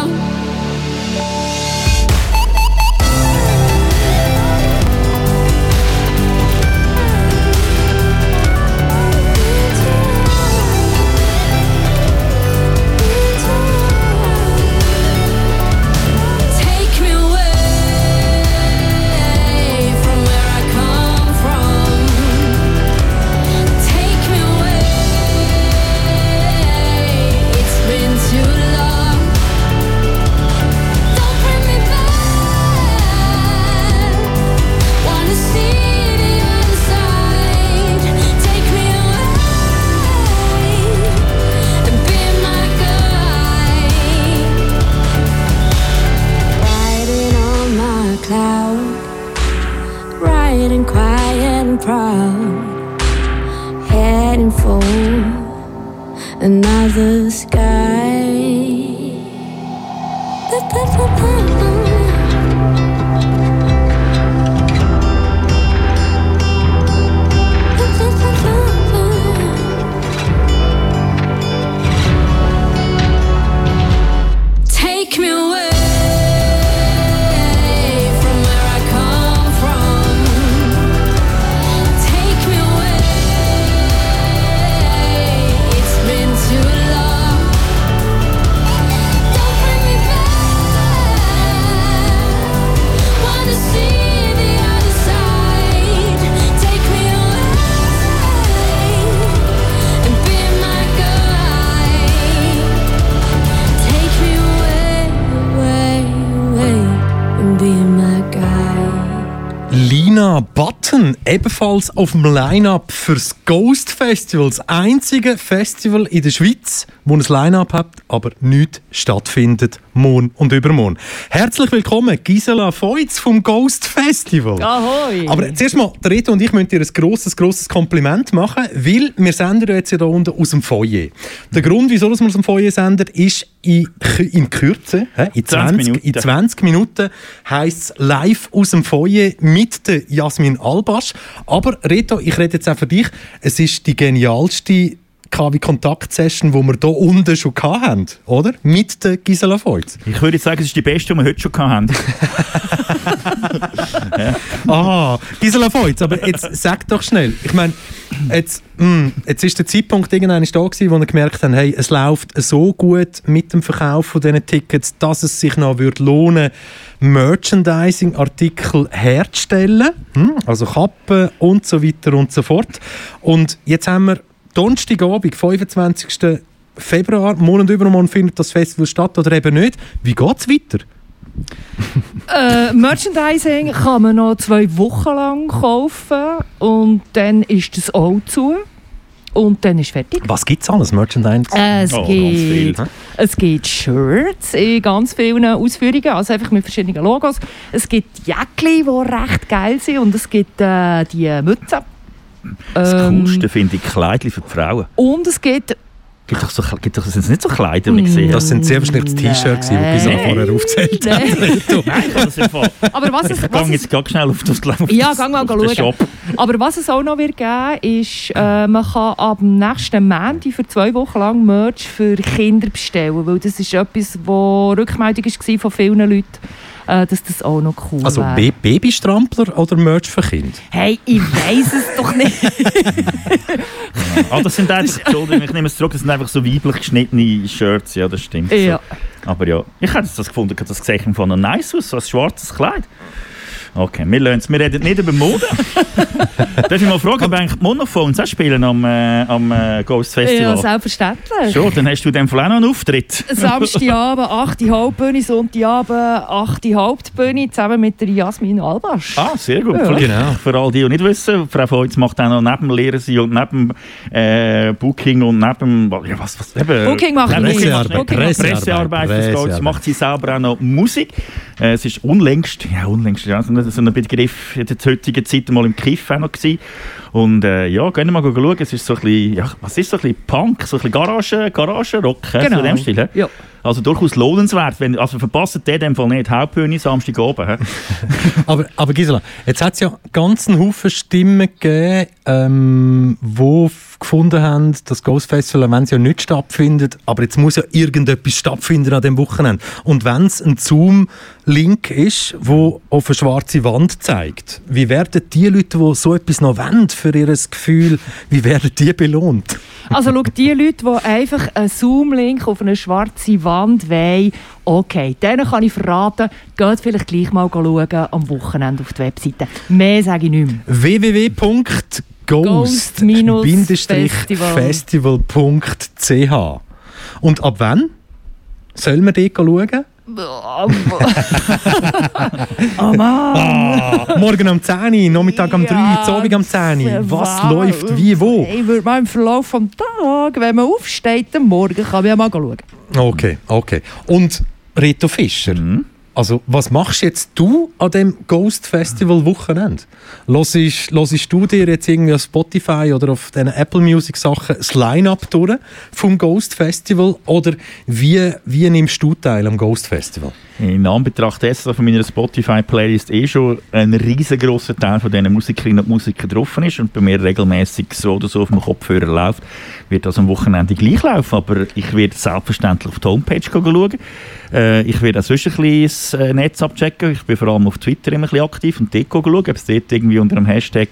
Speaker 1: Ebenfalls auf dem Line-Up fürs Ghost Festival. Das einzige Festival in der Schweiz, wo ein Line-Up hat, aber nicht stattfindet, morgen und übermorgen. Herzlich willkommen, Gisela Feutz vom Ghost Festival.
Speaker 9: Ahoi!
Speaker 1: Aber zuerst mal, der Rita und ich möchten dir ein grosses, grosses Kompliment machen, weil wir senden jetzt hier unten aus dem Foyer. Der Grund, wieso wir aus dem Foyer senden, ist in, in Kürze, in 20,
Speaker 2: 20
Speaker 1: in 20 Minuten, heisst es live aus dem Foyer mit der Jasmin Albasch. Aber Reto, ich rede jetzt auch für dich, es ist die genialste KW-Kontakt-Session, die wir hier unten schon hatten, oder? Mit der Gisela Feutz.
Speaker 2: Ich würde sagen, es ist die beste, die wir heute schon hatten. *laughs*
Speaker 1: Ah, Gisela Feutz, aber jetzt sag doch schnell. Ich meine, jetzt, mh, jetzt ist der Zeitpunkt irgendwann da gewesen, wo wir gemerkt haben, hey, es läuft so gut mit dem Verkauf von diesen Tickets, dass es sich noch würde lohnen Merchandising-Artikel herzustellen, hm, also Kappen und so weiter und so fort. Und jetzt haben wir Donnerstagabend, 25. Februar, Monat über Monat findet das Festival statt oder eben nicht. Wie geht es weiter? *laughs*
Speaker 9: Äh, Merchandising kann man noch zwei Wochen lang kaufen und dann ist das auch zu und dann ist fertig.
Speaker 1: Was gibt es alles? Merchandising?
Speaker 9: Es,
Speaker 1: Oh,
Speaker 9: gibt, es gibt Shirts in ganz vielen Ausführungen, also einfach mit verschiedenen Logos. Es gibt Jäckli, die recht geil sind und es gibt äh, die Mützen.
Speaker 2: Das
Speaker 9: Ähm,
Speaker 2: Coolste finde ich Kleidchen für die Frauen.
Speaker 9: Und es gibt
Speaker 2: Gibt doch so, gibt doch, sind es nicht so Kleider, die ich gesehen
Speaker 1: Das sind sehr wahrscheinlich das T-Shirt, gewesen, die
Speaker 2: Nein.
Speaker 1: vorher aufgezählt hat. *laughs*
Speaker 2: Nein, das.
Speaker 9: Aber was es-
Speaker 2: ich
Speaker 9: was
Speaker 2: gehe jetzt ganz schnell auf das auf
Speaker 9: Ja,
Speaker 2: das-
Speaker 9: mal
Speaker 2: auf den
Speaker 9: schauen.
Speaker 2: Shop.
Speaker 9: Aber was es auch noch wird geben, ist, äh, man kann ab nächsten Montag für zwei Wochen lang Merch für Kinder bestellen, weil das ist etwas, wo Rückmeldung war von vielen Leuten, dass das auch noch cool
Speaker 1: Also
Speaker 9: wäre.
Speaker 1: Ba- Babystrampler oder Merch für Kinder?
Speaker 9: Hey, ich weiß es doch nicht. *laughs*
Speaker 2: Ah, das sind einfach, *laughs* Entschuldigung, ich nehme es zurück, das sind einfach so weiblich geschnittene Shirts, ja, das stimmt.
Speaker 9: Ja.
Speaker 2: So. Aber ja, ich hätte das gefunden, das Gesicht von einem nice aus, so ein schwarzes Kleid. Okay, wir lernen es. Wir reden nicht über Mode. *laughs* Darf ich mal fragen, ob eigentlich die Monophones auch spielen am, äh, am äh, Ghost Festival?
Speaker 9: Ja, selbstverständlich.
Speaker 2: Schon, dann hast du dem Fall auch noch einen Auftritt.
Speaker 9: Samstagabend *laughs* 8. Hauptbühne, Sonntagabend 8. Hauptbühne zusammen mit der Jasmin Albasch.
Speaker 2: Ah, sehr gut.
Speaker 9: Ja.
Speaker 2: Vielleicht
Speaker 1: Genau.
Speaker 2: Für all die, die nicht wissen, Frau Feutz macht auch noch neben dem Lehren sein und neben äh, Booking und neben ja, was, was, eben,
Speaker 9: Booking nicht.
Speaker 2: Pressearbeit. Pressearbeit, fürs
Speaker 1: Pressearbeit.
Speaker 2: Ghost macht sie selber auch noch Musik. Äh, es ist unlängst, ja unlängst, ja, so ein Begriff in der heutigen Zeit mal im Kiff auch noch gewesen. Und äh, ja, gehen wir mal schauen, es ist so ein bisschen, ja, was ist so ein bisschen Punk, so ein bisschen Garage, Garagenrock, äh, so
Speaker 9: Genau.
Speaker 2: in dem Stil. hä?
Speaker 9: Ja.
Speaker 2: Also durchaus lohnenswert, wenn, also verpasst ihr in dem Fall nicht, Hauptbühne Samstag oben. *laughs*
Speaker 1: Aber, aber Gisela, jetzt hat es ja ganz einen Haufen Stimmen gegeben, ähm, die f- gefunden haben, das Ghost Festival, wenn es ja nicht stattfindet, aber jetzt muss ja irgendetwas stattfinden an dem Wochenende. Und wenn es ein Zoom-Link ist, wo auf eine schwarze Wand zeigt, wie werden die Leute, die so etwas noch wollen für ihr Gefühl, wie werden die belohnt?
Speaker 9: Also schau, die Leute, die einfach einen Zoom-Link auf eine schwarze Wand wollen, okay, denen kann ich verraten, geht vielleicht gleich mal schauen am Wochenende auf die Webseite. Mehr sage ich nicht mehr.
Speaker 1: www.ghost-festival.ch Und ab wann soll man dort schauen? *laughs*
Speaker 9: oh Mann!
Speaker 1: Ah, morgen um 10 Uhr, Nachmittag um 3 Uhr, Abend um 10 Uhr. Was
Speaker 9: Wow.
Speaker 1: läuft wie wo?
Speaker 9: Ich würde mal im Verlauf des Tages, wenn man aufsteht am Morgen, kann man ja mal schauen.
Speaker 1: Okay, okay. Und Reto Fischer, also was machst jetzt du an dem Ghost Festival Wochenende? Hörst du dir jetzt irgendwie auf Spotify oder auf den Apple Music Sachen das Line-Up durch vom Ghost Festival oder wie, wie nimmst du teil am Ghost Festival?
Speaker 2: In Anbetracht dessen, dass von meiner Spotify-Playlist eh schon ein riesengroßer Teil von diesen Musikerinnen und Musikern drauf ist und bei mir regelmäßig so oder so auf dem Kopfhörer läuft, wird das am Wochenende gleich laufen. Aber ich werde selbstverständlich auf die Homepage schauen. Äh, ich werde auch sonst ein bisschen das äh, Netz abchecken. Ich bin vor allem auf Twitter immer ein bisschen aktiv und dort schauen, ob es dort irgendwie unter dem Hashtag,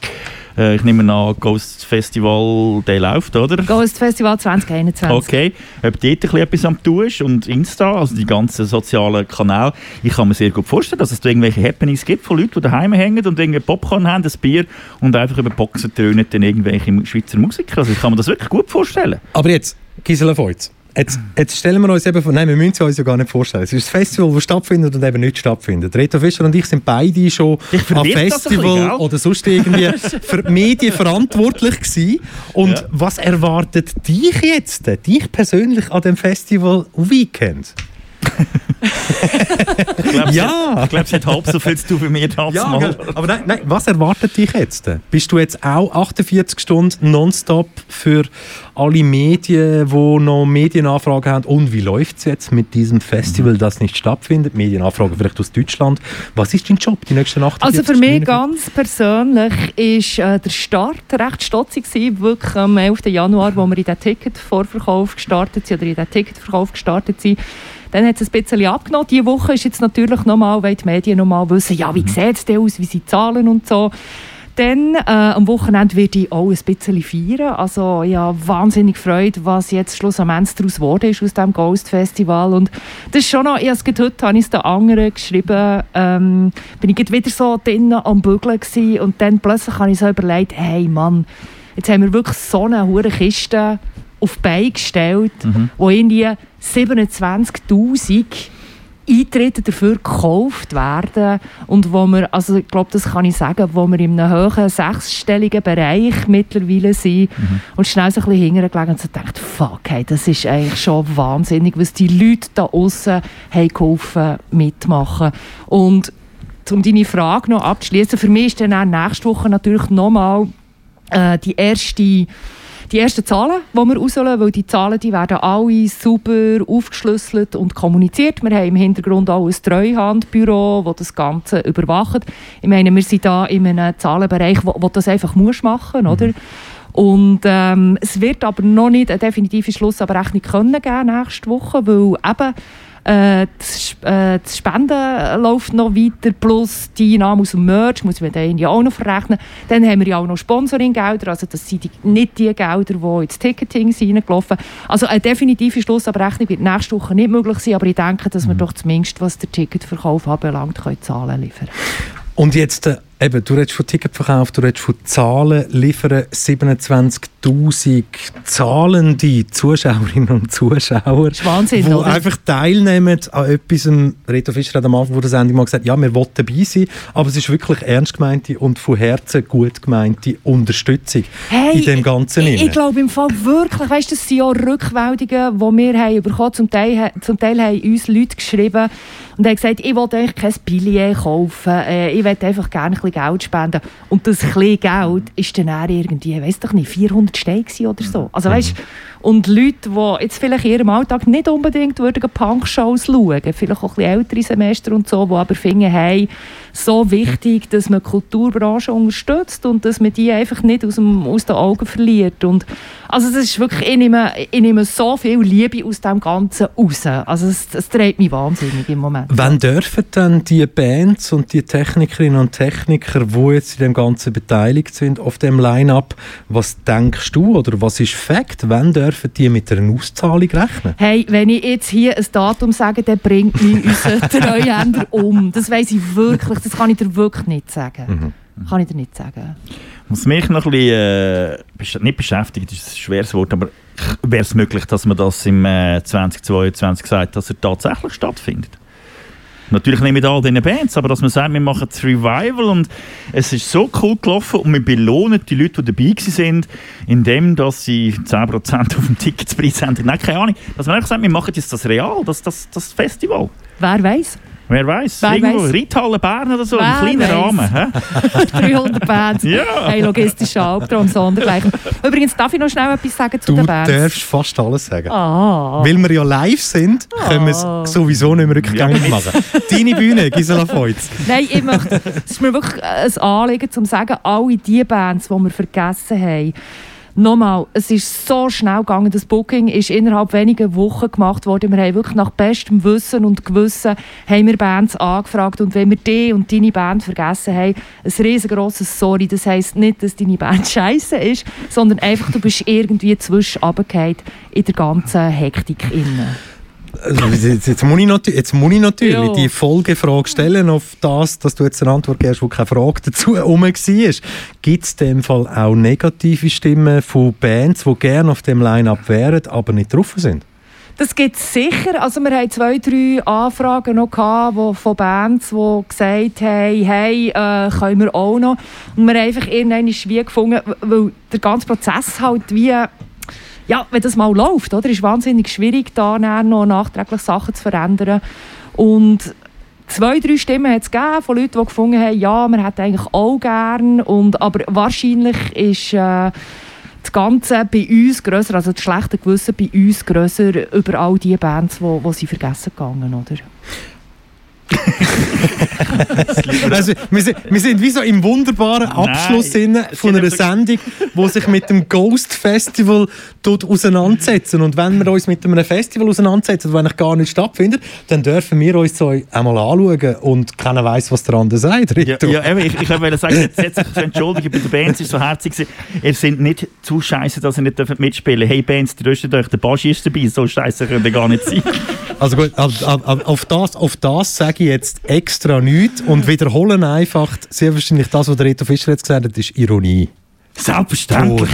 Speaker 2: ich nehme an, Ghost Festival, der läuft, oder?
Speaker 9: Ghost Festival *laughs* 2021.
Speaker 2: Okay, ob dort ein bisschen etwas am tun ist und Insta, also die ganzen sozialen Kanäle, ich kann mir sehr gut vorstellen, dass es da irgendwelche Happenings gibt von Leuten, die daheim hängen und irgendwie Popcorn haben, ein Bier und einfach über Boxen tönen dann irgendwelche Schweizer Musiker. Also ich kann mir das wirklich gut vorstellen.
Speaker 1: Aber jetzt, Gisela Feutz, jetzt, jetzt stellen wir uns eben vor, nein, wir müssen es uns ja gar nicht vorstellen. Es ist ein Festival, das stattfindet und eben nicht stattfindet. Reto Fischer und ich sind beide schon am Festival oder sonst irgendwie *laughs* für die Medien verantwortlich gewesen. Und was erwartet dich jetzt, dich persönlich an dem Festival Weekend? *laughs*
Speaker 2: Ich glaube,
Speaker 1: Ja.
Speaker 2: ich glaube, sie hat halb so viel zu tun wie mir damals
Speaker 1: Ja,
Speaker 2: mal.
Speaker 1: aber nein, nein, was erwartet dich jetzt? Bist du jetzt auch 48 Stunden nonstop für alle Medien, die noch Medienanfragen haben? Und wie läuft es jetzt mit diesem Festival, das nicht stattfindet? Medienanfragen vielleicht aus Deutschland. Was ist dein Job die nächsten 48
Speaker 9: Also für mich
Speaker 1: Stunden?
Speaker 9: ganz persönlich ist äh, der Start recht stotzig gewesen. Wirklich am 11. Januar, wo wir in den Ticketvorverkauf gestartet sind oder in den Ticketverkauf gestartet sind. Dann hat es ein bisschen abgenommen. Diese Woche ist jetzt natürlich nochmal, weil die Medien nochmal wissen, ja, wie sieht es denn aus, wie sind die Zahlen und so. Dann äh, am Wochenende werde ich auch ein bisschen feiern. Also ja, wahnsinnig Freude, was jetzt schlussendlich daraus geworden ist aus dem Ghost Festival. Und das ist schon noch, ich habe es heute habe ich es den anderen geschrieben, ähm, bin ich wieder so drinnen am Bügeln gewesen und dann plötzlich habe ich so überlegt, hey Mann, jetzt haben wir wirklich so eine hohe Kiste auf die Beine gestellt,
Speaker 2: Mhm.
Speaker 9: wo irgendwie 27'000 Eintritte dafür gekauft werden und wo wir, also ich glaube, das kann ich sagen, wo wir in einem hohen sechsstelligen Bereich mittlerweile sind und schnell so ein bisschen hintergelegen und so gedacht, fuck, hey, das ist eigentlich schon wahnsinnig, was die Leute da außen haben geholfen mitmachen und um deine Frage noch abzuschließen, für mich ist dann auch nächste Woche natürlich nochmal äh, die erste die ersten Zahlen, die wir rauslassen, weil die Zahlen die werden alle super aufgeschlüsselt und kommuniziert. Wir haben im Hintergrund auch ein Treuhandbüro, das das Ganze überwacht. Ich meine, wir sind da in einem Zahlenbereich, wo, wo das einfach muss machen, oder? Und ähm, es wird aber noch nicht eine definitive Schlussabrechnung können geben nächste Woche, weil eben äh, das, äh, das Spenden läuft noch weiter, plus die Einnahmen aus dem Merch muss man dann ja auch noch verrechnen. Dann haben wir ja auch noch Sponsoringgelder, also das sind die, nicht die Gelder, die ins Ticketing sind reingelaufen. Also eine definitive Schlussabrechnung wird nächste Woche nicht möglich sein, aber ich denke, dass wir doch zumindest, was den Ticketverkauf anbelangt, können Zahlen liefern
Speaker 1: Und jetzt, äh, eben, du redest von Ticketverkauf, du redest von Zahlen liefern, 27'000 zahlende Zuschauerinnen und Zuschauer,
Speaker 9: ist Wahnsinn,
Speaker 1: die
Speaker 9: oder?
Speaker 1: einfach teilnehmen an etwas. Reto Fischer hat am Anfang der Sendung mal gesagt, ja, wir wollen dabei sein, aber es ist wirklich ernst gemeinte und von Herzen gut gemeinte Unterstützung in dem Ganzen.
Speaker 9: Ich, ich glaube im Fall wirklich, weißt, das sind ja Rückmeldungen, die wir haben bekommen. Zum Teil, zum Teil haben uns Leute geschrieben und haben gesagt, ich will eigentlich kein Billet kaufen, äh, ich will einfach gerne ein bisschen Geld spenden. Und das bisschen Geld ist dann irgendwie, weiß doch nicht, 400 Steine oder so. Also weißt, und Leute, die jetzt vielleicht in ihrem Alltag nicht unbedingt würden Punk-Shows schauen, vielleicht auch ein bisschen ältere Semester und so, die aber finden, hey, so wichtig, dass man die Kulturbranche unterstützt und dass man die einfach nicht aus, dem, aus den Augen verliert. Und, also es ist wirklich, ich nehme, ich nehme so viel Liebe aus dem Ganzen raus. Also es, es treibt mich wahnsinnig im Moment.
Speaker 1: Wann dürfen dann die Bands und die Technikerinnen und Techniker, die jetzt in dem Ganzen beteiligt sind, auf dem Line-Up, was denkst du oder was ist Fakt? Wann dürfen die mit einer Auszahlung rechnen?
Speaker 9: Hey, wenn ich jetzt hier ein Datum sage, dann bringt mich *laughs* unser Treuhänder um. Das weiß ich wirklich, das kann ich dir wirklich nicht sagen. Kann ich dir nicht sagen.
Speaker 2: Was mich noch ein bisschen, äh, nicht beschäftigt, ist ein schweres Wort, aber wäre es möglich, dass man das im äh, 2022 sagt, dass er tatsächlich stattfindet? Natürlich nicht mit all diesen Bands, aber dass man sagt, wir machen das Revival und es ist so cool gelaufen und wir belohnen die Leute, die dabei sind, indem dass sie 10% auf dem Ticketspreis haben. Nein, keine Ahnung. Dass man einfach sagt, wir machen jetzt das Real, das, das, das Festival.
Speaker 9: Wer weiß?
Speaker 2: Wer weiß?
Speaker 9: Wer
Speaker 2: Irgendwo
Speaker 9: weiss?
Speaker 2: Reithalle Bern oder so,
Speaker 9: Wer
Speaker 2: im kleinen
Speaker 9: weiss?
Speaker 2: Rahmen. Hä? *laughs*
Speaker 9: 300 Bands.
Speaker 2: Ja.
Speaker 9: Ein logistischer Albtraum sondergleichen. Übrigens, darf ich noch schnell etwas sagen zu
Speaker 1: Du
Speaker 9: den Bands?
Speaker 1: darfst fast alles sagen.
Speaker 9: Ah.
Speaker 1: Weil wir ja live sind, können wir es sowieso nicht mehr rückgängig machen. Deine Bühne, Gisela Feutz.
Speaker 9: Nein, ich möchte, es ist mir wirklich ein Anliegen, um zu sagen, alle die Bands, die wir vergessen haben, Nochmal, es ist so schnell gegangen, das Booking ist innerhalb weniger Wochen gemacht worden. Wir haben wirklich nach bestem Wissen und Gewissen haben wir Bands angefragt und wenn wir die und deine Band vergessen haben, ein riesengroßes Sorry. Das heisst nicht, dass deine Band *laughs* scheiße ist, sondern einfach, du bist irgendwie zwischen in der ganzen Hektik innen.
Speaker 1: Also, jetzt, jetzt, muss ich natu- jetzt muss ich natürlich
Speaker 9: Ja.
Speaker 1: die Folgefrage stellen auf das, dass du jetzt eine Antwort gibst, wo keine Frage dazu herum war. Gibt es in dem Fall auch negative Stimmen von Bands, die gerne auf dem Line-Up wären, aber nicht drauf sind?
Speaker 9: Das gibt es sicher. Also wir hatten zwei, drei Anfragen noch gehabt, wo, von Bands, die gesagt haben, hey, äh, können wir auch noch. Und wir haben einfach irgendwann schwierig gefunden, weil der ganze Prozess halt wie, ja, wenn das mal läuft, oder, ist wahnsinnig schwierig, da noch nachträglich Sachen zu verändern. Und zwei, drei Stimmen hat es gegeben von Leuten, die gefunden haben, ja, man hätte eigentlich auch gern. Und, aber wahrscheinlich ist äh, das Ganze bei uns grösser, also das schlechte Gewissen bei uns grösser über all die Bands, die sie vergessen gegangen, oder? *laughs*
Speaker 1: also, wir, sind, wir sind wie so im wunderbaren Abschluss von einer Sendung, die sich mit dem Ghost Festival auseinandersetzen. Und wenn wir uns mit einem Festival auseinandersetzen, das eigentlich gar nicht stattfindet, dann dürfen wir uns so einmal anschauen und keiner weiß, was der andere sagt.
Speaker 2: Ja, ja, ich, ich wollte sagen, jetzt, jetzt sich entschuldigen bei den Bands, ist so herzig. Ihr seid nicht zu scheiße, dass ihr nicht dürft mitspielen Hey Bands, tröstet euch, der Baschi ist dabei, so scheiße könnt ihr gar nicht sein.
Speaker 1: Also gut, auf, auf, auf, das, auf das sage ich jetzt extra nichts und wiederholen einfach sehr wahrscheinlich das, was der Reto Fischer jetzt gesagt hat, ist Ironie.
Speaker 2: Selbstverständlich.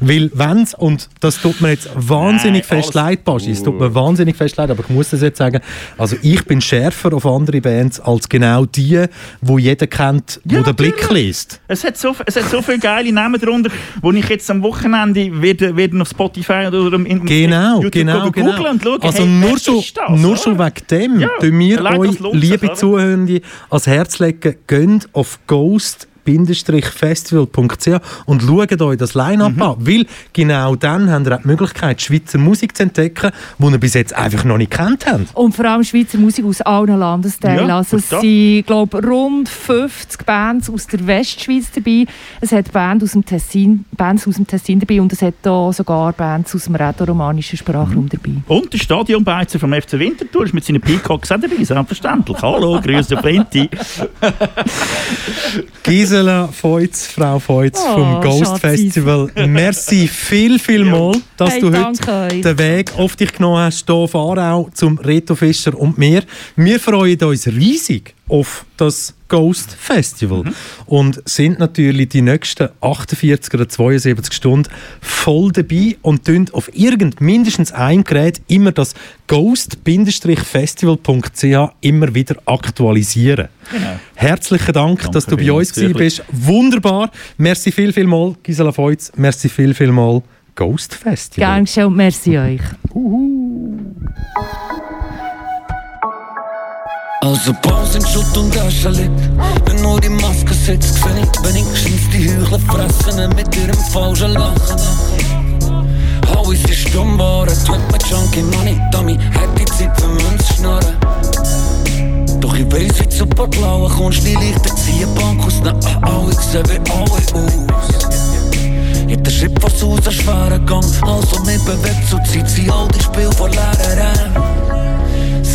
Speaker 1: Weil wenn's, und das tut mir jetzt wahnsinnig
Speaker 2: Nein,
Speaker 1: fest leid, Baschi, es tut mir wahnsinnig fest leid, aber ich muss das jetzt sagen, also ich bin schärfer auf andere Bands als genau die, wo jeder kennt, wo der Blick liest.
Speaker 2: Es hat, so, es hat so viele geile Namen darunter, wo ich jetzt am Wochenende werde, werde auf Spotify oder im in,
Speaker 1: Genau,
Speaker 2: YouTube
Speaker 1: genau, genau.
Speaker 2: und schauen,
Speaker 1: Also
Speaker 2: hey,
Speaker 1: nur, schon,
Speaker 2: das,
Speaker 1: nur schon wegen dem
Speaker 2: Ja,
Speaker 1: tun wir euch, liebe? Zuhörende, ans Herz legen, geht auf Ghost festival.ch und schaut euch das Line-Up
Speaker 2: Mhm.
Speaker 1: an, weil genau dann habt ihr auch die Möglichkeit, Schweizer Musik zu entdecken, die ihr bis jetzt einfach noch nicht kennt habt.
Speaker 9: Und vor allem Schweizer Musik aus allen Landesteilen.
Speaker 1: Ja,
Speaker 9: also es
Speaker 1: da.
Speaker 9: sind, glaube rund 50 Bands aus der Westschweiz dabei. Es hat Bands aus dem Tessin, Bands aus dem Tessin dabei und es hat da sogar Bands aus dem rätoromanischen Sprachraum dabei.
Speaker 2: Und der Stadionbeizer vom FC Winterthur ist mit seinen Peacocks auch dabei, selbstverständlich. Hallo, grüße Plenty. *laughs* *laughs*
Speaker 1: Gisela Feutz, Frau Feutz
Speaker 2: Oh,
Speaker 1: vom Ghost. Festival. Merci viel, viel mal, dass
Speaker 9: Hey,
Speaker 1: du heute
Speaker 9: euch.
Speaker 1: den Weg auf dich genommen hast, hier auf Aarau zum Reto Fischer und mir. Wir freuen uns riesig auf das Ghost Festival und sind natürlich die nächsten 48 oder 72 Stunden voll dabei und tun auf irgend mindestens ein Gerät immer das ghost-festival.ch immer wieder aktualisieren.
Speaker 2: Genau.
Speaker 1: Herzlichen Dank, dass du bei uns gewesen bist. Wunderbar. Merci viel, viel mal, Gisela Feutz. Merci viel, viel mal, Ghost Festival.
Speaker 9: Gern und merci euch.
Speaker 12: Also Pause in Schutt und Asche liegt. Wenn nur die Maske sitzt, sehe ich wenigstens die Heuchler fressen mit ihrem falschen Lachen. Hau ist die stumm waren, tut mir Junkie Money Dummy, hat die Zeit für uns schnurren. Doch ich weiss, wie du super blaue kommst, die Lichter ziehen Bank aus. Ah, oh, ich seh wie alle aus. Jeder Schritt was aus, ein schwerer Gang. Also mich bewegt, so zieht sie all die Spiel vor leeren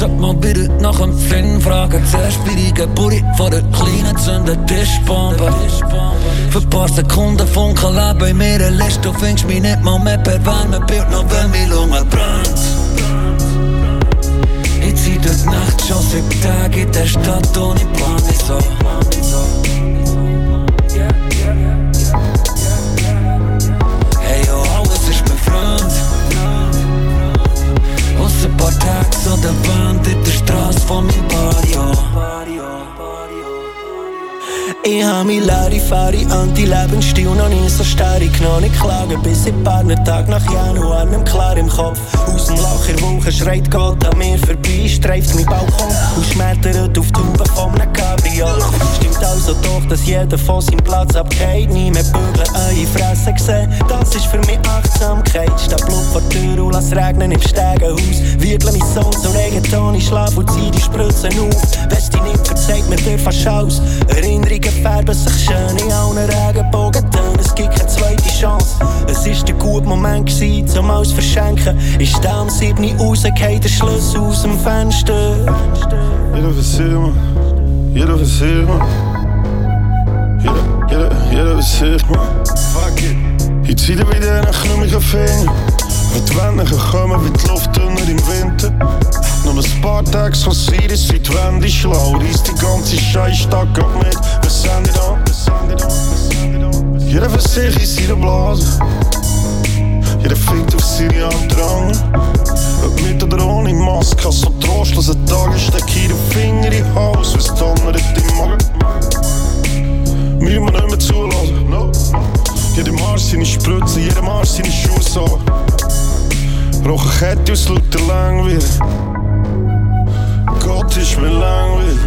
Speaker 12: Sag mal bitte nach dem Finn fragen. Zuerst bei die Geburt von der kleinen Zünder Tischbombe. Für ein paar Sekunden funkeln Leben in mir ein Licht Du findest mich nicht mal mehr per Wärmebild Noch wenn meine Lunge brennt. Ich zieh durch die Nacht schon sieben Tage in der Stadt ohne Plan Wieso? Aus ein paar Tagen so der Wand in
Speaker 13: Ich hab mich Larifari Anti-Lebensstil noch nie so stark genommen. Ich klage bis in paar Tag nach Januar nicht klar im Kopf. Aus dem Loch in der Wolke schreit Gott an mir vorbei, streift mein Balkon und schmettert auf die von einem Cabrio. Stimmt also doch, dass jeder von seinem Platz abgeht. Nie mehr bügeln, eure Fresse gesehen. Das ist für mich Achtsamkeit. Statt Blut vor der Tür und lass regnen im Stegenhaus. Wirtle mein Sohn zum Regenton, ich schlaf und zieh die Spritzen auf. Wenn's dich nicht verzeiht, mir dir fast aus. Erinnerungen färben sich schön in allen Regenbogentönen. Es gibt keine zweite Chance. Es ist der gute Moment gewesen, zum alles verschenken. Ich steh am 7 rausgefallen, der Schlüssel aus dem Fenster.
Speaker 14: Jeder für sich, man. Jeder für sich, man. Jeder, jeder, jeder für sich, man. Fuck it. Ich zieh dir wieder einen knummigen Finger. Wenn die Wände kommen wie die Luft dünner im Winter. Nur ein paar Tage sein, dass sie die Wände schlau. Reiss die ganze Scheißstadt ab mit. Wir sind nicht da, sind sind. Jeder für sich in seiner Blase. Jeder fickt auf seine Andrang. Ob mit oder ohne Maske, so trostloser Tage steck ich den Finger in Hals, was donnert im Magen. Müssen wir nicht mehr zulassen. Jeder Marsch seine Spritze, jeder Marsch seine Schuhe Brauche Kette aus lauter Langwehr. Gott ist mir langweilig.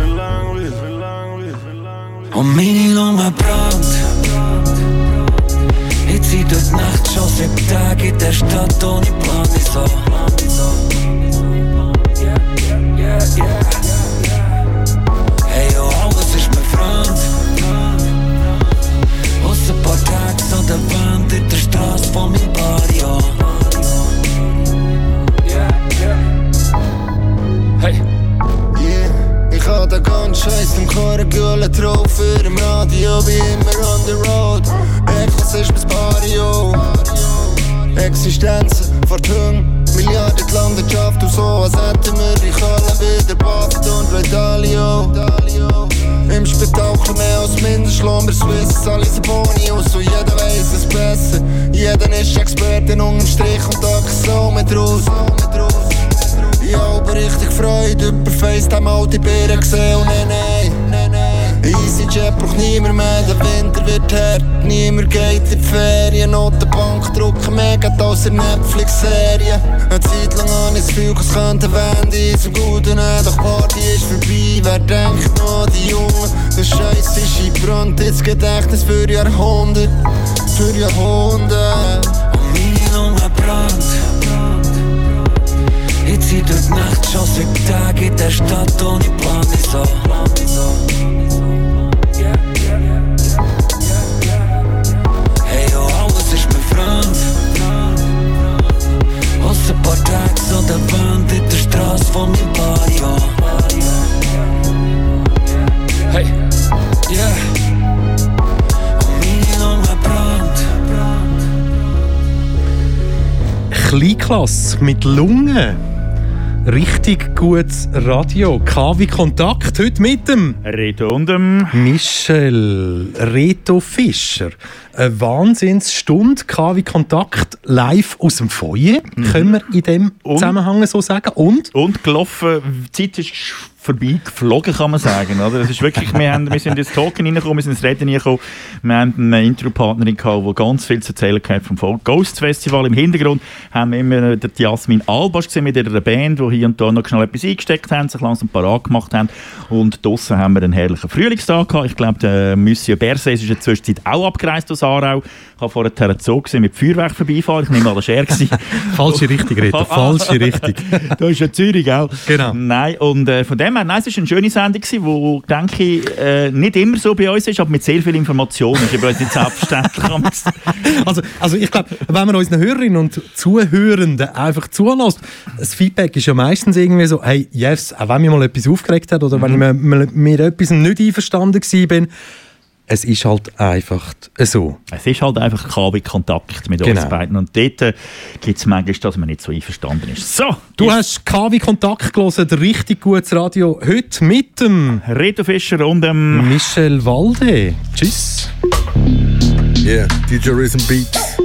Speaker 12: Und meine Lunge brennt. Zieh durch die Nacht schon sieben Tage in der Stadt ohne Plan. Ich. Hey, yo, alles ist mir fremd. Aus ein paar Tagen an der Wand in der Straße von meinem Barrio.
Speaker 13: Ganzen Scheiß im Chorgülle drauf für im Radio, wie immer on the road. Echos ist mein Barrio. Existenzen vor Hunde, Milliarden Landwirtschaft und so, als hätten wir die alle wieder Baft und Vedalio. Im Spital mehr als Mindestlohn bei Swiss, alle Boni aus und jeder weiss es besser. Jeder ist Experte unterm Strich und da so mit raus. Ich habe richtig Freude über FaceTime all die Birnen gesehen. Und nein, nein, EasyJet braucht niemand mehr, der Winter wird hart, niemand geht in die Ferien, Notenbank drucken mehr, geht aus der Netflix-Serie. Eine Zeit lang habe ich das Gefühl, es könnte Wende zum Guten doch Party ist vorbei, wer denkt noch die Jungen, der Scheiß ist eingebrannt, ins Gedächtnis für Jahrhunderte, für Jahrhunderte.
Speaker 12: Meine Lunge brennt. Ich zieh durch Nacht schon sieben Tage in der Stadt ohne so. Hey, yo, alles ist mir fremd. Aus ein paar Tagen an der Wand in der Straße von meinem Barrio. Hey, yeah.
Speaker 1: Kleinklasse mit Lungen. Richtig gutes Radio. KW Kontakt heute mit dem
Speaker 2: Reto und dem
Speaker 1: Michel Reto Fischer. Eine Wahnsinnsstunde KW Kontakt live aus dem Foyer, können wir in dem Zusammenhang so sagen. Und?
Speaker 2: Und gelaufen, die Zeit ist vorbei geflogen, kann man sagen. Oder? Es ist wirklich, wir, haben, wir sind ins Talken reingekommen, wir sind ins Reden reingekommen. Wir haben eine Interviewpartnerin gehabt, die ganz viel zu erzählen hat vom Ghost Festival. Im Hintergrund haben wir immer die Jasmin Albasch gesehen mit ihrer Band, die hier und da noch schnell etwas eingesteckt haben, sich langsam parat gemacht haben. Und draussen haben wir einen herrlichen Frühlingstag gehabt. Ich glaube, der Monsieur Berset ist in der Zwischenzeit auch abgereist aus Aarau. Ich habe vorher einen Zoo gesehen mit Feuerwerk vorbeifahren. Ich nehme an, das war er. *laughs*
Speaker 1: Falsche Richtung, Reto, falsche Richtung. *laughs*
Speaker 2: da ist ja Zürich, gell?
Speaker 1: Genau.
Speaker 2: Nein, und äh, von dem her, nein, es war eine schöne Sendung, die, denke ich, äh, nicht immer so bei uns ist, aber mit sehr viel Information. ist bei uns nicht selbstverständlich. *laughs*
Speaker 1: also, also ich glaube, wenn man unseren Hörerinnen und Zuhörenden einfach zulässt, das Feedback ist ja meistens irgendwie so, hey, yes, auch wenn mich mal etwas aufgeregt hat oder wenn ich mit etwas nicht einverstanden war, es ist halt einfach so.
Speaker 2: Es ist halt einfach KW-Kontakt mit
Speaker 1: Genau.
Speaker 2: uns beiden. Und dort äh, gibt es manchmal, dass man nicht so einverstanden ist. So,
Speaker 1: Du hast KW Kontakt gelesen, richtig gutes Radio. Heute mit dem
Speaker 2: Reto Fischer und dem
Speaker 1: Michel Walde. Tschüss.
Speaker 15: Yeah, DJ Rhythm Beats.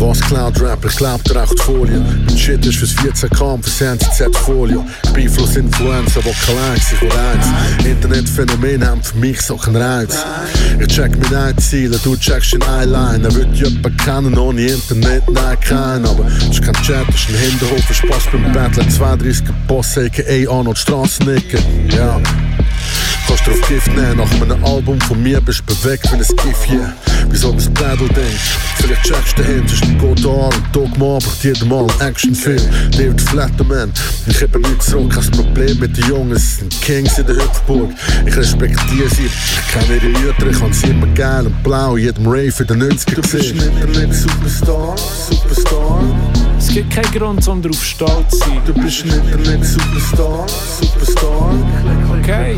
Speaker 15: Was Cloud Rap, ich glaub der raucht Folie. Mein Shit ist fürs 14K, fürs NZZ-Folio. Beeinfluss Influencer, die kein Likes, ich will eins. Internetphänomen haben für mich so keinen Reiz. Ich check meine Ziele, du checkst den Eyeliner. Würd jemand kennen ohne Internet? Nein, kein. Aber ist kein Chat, ist ein Hinterhof, ein Spaß beim Battlen. 32 Boss, a.k.a. Arnold Straßennicker. Ja. Kannst drauf Gift nehmen, nach einem Album von mir bist du bewegt wie ein Gift, yeah. Wie so ein Battle-Ding. Vielleicht checkst du hin zwischen Godard und Dogma, braucht jeder mal einen Actionfilm. David Flatterman, ich habe nichts zurück, kein Problem mit den Jungen, es sind Kings in der Hüpfburg. Ich respektiere sie, ich kenne ihre Mütter, ich habe sie immer geil und blau, jedem Rave in den 90er gesehen. Du bist ein Internet-Superstar, Superstar.
Speaker 16: Es gibt keinen Grund, um darauf stolz zu sein.
Speaker 15: Du bist ein Internet-Superstar, Superstar.
Speaker 16: Okay.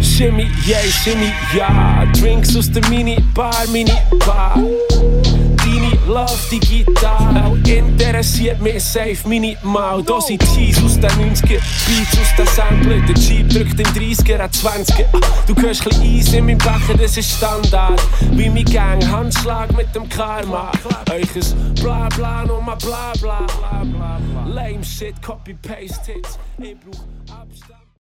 Speaker 16: Shimmy, yeah, shimmy, ja. Drinks aus der Mini-Bar, Mini-Bar. Love, die Gitarre. Interessiert mich safe minimal. Da sind Cheese aus den 90er, Beats aus den Sampler. Der Jeep drückt im 30er an 20er. Ah, Du hörst ein Eis in meinem Becher, das ist Standard. Wie mein Gang, Handschlag mit dem Karma. Euch ist bla bla, nochmal bla bla. bla, bla, bla. Lame shit, Copy-Paste-Hits. Ich brauch Abstand.